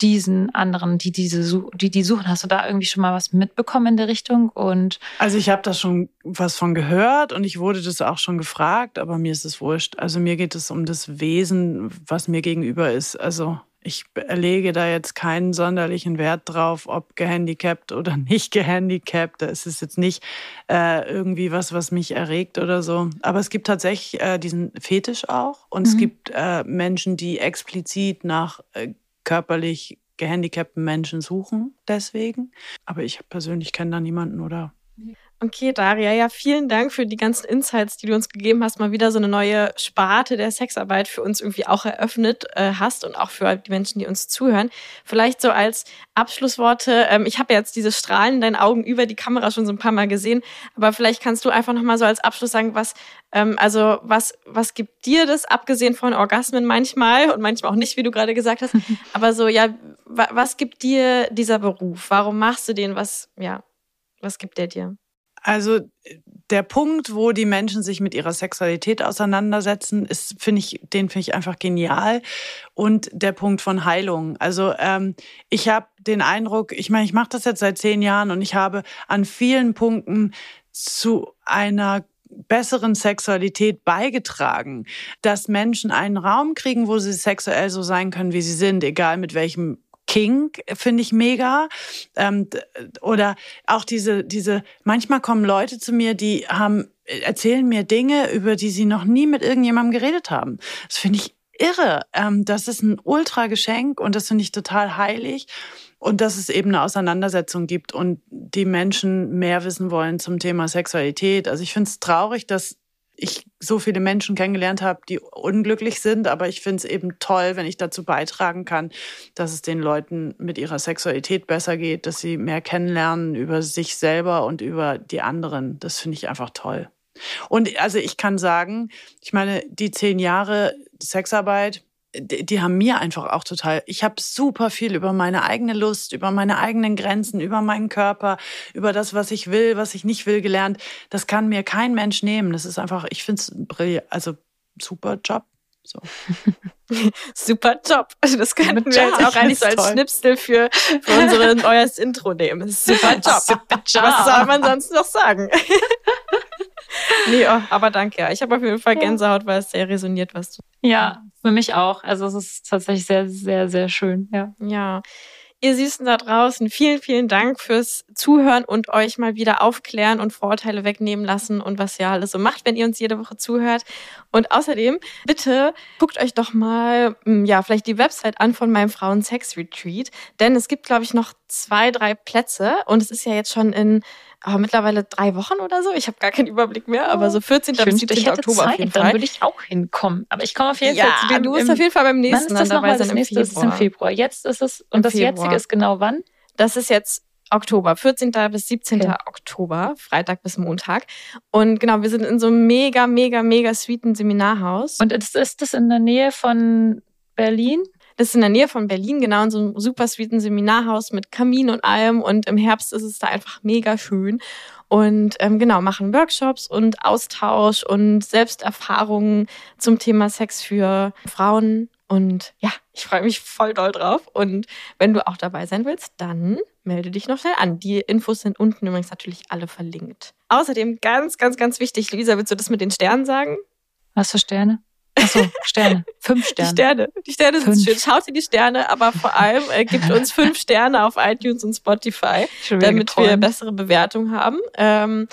diesen anderen, die diese die die suchen. Hast du da irgendwie schon mal was mitbekommen in der Richtung? Und also ich habe da schon was von gehört und ich wurde das auch schon gefragt, aber mir ist es wurscht. Also mir geht es um das Wesen, was mir gegenüber ist. Also ich erlege da jetzt keinen sonderlichen Wert drauf, ob gehandicapt oder [laughs] nicht gehandicapt. Da ist es jetzt nicht äh, irgendwie was, was mich erregt oder so. Aber es gibt tatsächlich äh, diesen Fetisch auch. Und mhm. es gibt äh, Menschen, die explizit nach äh, körperlich gehandicapten Menschen suchen deswegen. Aber ich persönlich kenne da niemanden oder Okay, Daria, ja, vielen Dank für die ganzen Insights, die du uns gegeben hast. Mal wieder so eine neue Sparte der Sexarbeit für uns irgendwie auch eröffnet äh, hast und auch für die Menschen, die uns zuhören. Vielleicht so als Abschlussworte. Ähm, ich habe jetzt diese Strahlen in deinen Augen über die Kamera schon so ein paar Mal gesehen, aber vielleicht kannst du einfach noch mal so als Abschluss sagen, was ähm, also was was gibt dir das abgesehen von Orgasmen manchmal und manchmal auch nicht, wie du gerade gesagt hast, [laughs] aber so ja, was gibt dir dieser Beruf? Warum machst du den? Was ja, was gibt der dir? Also der Punkt, wo die Menschen sich mit ihrer Sexualität auseinandersetzen, ist, finde ich, den finde ich einfach genial. Und der Punkt von Heilung. Also ähm, ich habe den Eindruck, ich meine, ich mache das jetzt seit zehn Jahren und ich habe an vielen Punkten zu einer besseren Sexualität beigetragen, dass Menschen einen Raum kriegen, wo sie sexuell so sein können, wie sie sind, egal mit welchem King finde ich mega. Ähm, oder auch diese, diese, manchmal kommen Leute zu mir, die haben, erzählen mir Dinge, über die sie noch nie mit irgendjemandem geredet haben. Das finde ich irre. Ähm, das ist ein Ultra-Geschenk und das finde ich total heilig. Und dass es eben eine Auseinandersetzung gibt und die Menschen mehr wissen wollen zum Thema Sexualität. Also ich finde es traurig, dass ich so viele Menschen kennengelernt habe, die unglücklich sind, aber ich finde es eben toll, wenn ich dazu beitragen kann, dass es den Leuten mit ihrer Sexualität besser geht, dass sie mehr kennenlernen über sich selber und über die anderen. Das finde ich einfach toll. Und also ich kann sagen, ich meine, die zehn Jahre Sexarbeit, die, haben mir einfach auch total, ich habe super viel über meine eigene Lust, über meine eigenen Grenzen, über meinen Körper, über das, was ich will, was ich nicht will, gelernt. Das kann mir kein Mensch nehmen. Das ist einfach, ich finde es also super Job. So. [laughs] Super Job. Also das könnten wir jetzt auch eigentlich so als toll. Schnipsel für, für unser neues [laughs] Intro nehmen. Super Job. Super Job. Was soll man sonst noch sagen? [laughs] nee, oh, aber danke. Ich habe auf jeden Fall Gänsehaut, weil es sehr resoniert, was du. Ja, für mich auch. Also es ist tatsächlich sehr, sehr, sehr schön. Ja. Ja. Ihr Süßen da draußen, vielen, vielen Dank fürs Zuhören und euch mal wieder aufklären und Vorurteile wegnehmen lassen und was ihr alles so macht, wenn ihr uns jede Woche zuhört. Und außerdem, bitte guckt euch doch mal, hm, ja, vielleicht die Website an von meinem Frauen-Sex-Retreat, denn es gibt, glaube ich, noch zwei, drei Plätze und es ist ja jetzt schon in aber mittlerweile drei Wochen oder so. Ich habe gar keinen Überblick mehr, aber so 14. bis 17. Oktober Zeit, auf jeden Fall. Dann würde ich auch hinkommen. Aber ich komme auf jeden ja, Fall zu dem. Du bist auf jeden Fall beim nächsten wann ist das dabei sein. Nächste, Das ist im Februar. Jetzt ist es, und Im das Februar. jetzige ist genau wann? Das ist jetzt Oktober, 14. bis 17. Okay. Oktober, Freitag bis Montag. Und genau, wir sind in so einem mega, mega, mega sweeten Seminarhaus. Und ist, ist das in der Nähe von Berlin? Das ist in der Nähe von Berlin, genau in so einem super sweeten Seminarhaus mit Kamin und allem. Und im Herbst ist es da einfach mega schön. Und ähm, genau, machen Workshops und Austausch und Selbsterfahrungen zum Thema Sex für Frauen. Und ja, ich freue mich voll doll drauf. Und wenn du auch dabei sein willst, dann melde dich noch schnell an. Die Infos sind unten übrigens natürlich alle verlinkt. Außerdem ganz, ganz, ganz wichtig, Lisa, willst du das mit den Sternen sagen? Was für Sterne? Achso, Sterne. Fünf Sterne. Die Sterne. Die Sterne fünf. sind schön. Schaut in die Sterne, aber vor allem äh, gibt uns fünf Sterne auf iTunes und Spotify, damit geträumt. wir bessere Bewertungen haben. Ähm,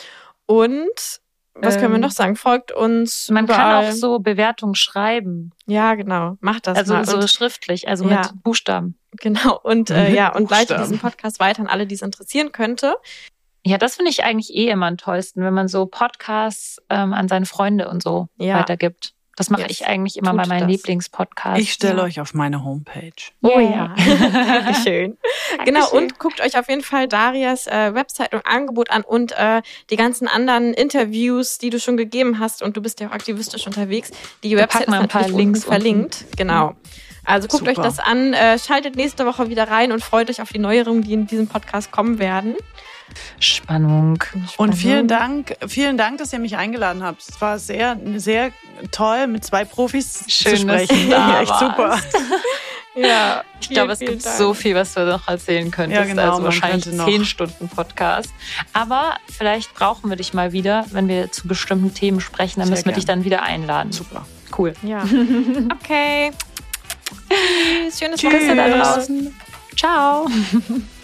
und was können wir ähm, noch sagen? Folgt uns. Man überall. kann auch so Bewertungen schreiben. Ja, genau. Macht das also mal. so schriftlich, also ja. mit Buchstaben. Genau. Und äh, ja, und leite diesen Podcast weiter an alle, die es interessieren könnte. Ja, das finde ich eigentlich eh immer am tollsten, wenn man so Podcasts ähm, an seine Freunde und so ja. weitergibt. Das mache yes. ich eigentlich immer bei meinen Lieblingspodcasts. Ich stelle ja. euch auf meine Homepage. Oh ja. [laughs] Dankeschön. Genau, und guckt euch auf jeden Fall Darias äh, Website und Angebot an und äh, die ganzen anderen Interviews, die du schon gegeben hast. Und du bist ja auch aktivistisch unterwegs. Die da Website ist ein paar Links verlinkt. Unten. Genau. Also guckt Super. euch das an, äh, schaltet nächste Woche wieder rein und freut euch auf die Neuerungen, die in diesem Podcast kommen werden. Spannung. Und vielen Dank, vielen Dank, dass ihr mich eingeladen habt. Es war sehr, sehr toll, mit zwei Profis Schön, zu sprechen. Da Echt super. [laughs] Ja, ich glaube, es gibt Dank. so viel, was du noch erzählen könntest. Ja, genau, also wahrscheinlich zehn Stunden Podcast. Aber vielleicht brauchen wir dich mal wieder, wenn wir zu bestimmten Themen sprechen. Dann Sehr müssen wir gern. dich dann wieder einladen. Super. Cool. Ja. [laughs] okay. Tschüss. Schönes Wochenende da draußen. Ciao. [laughs]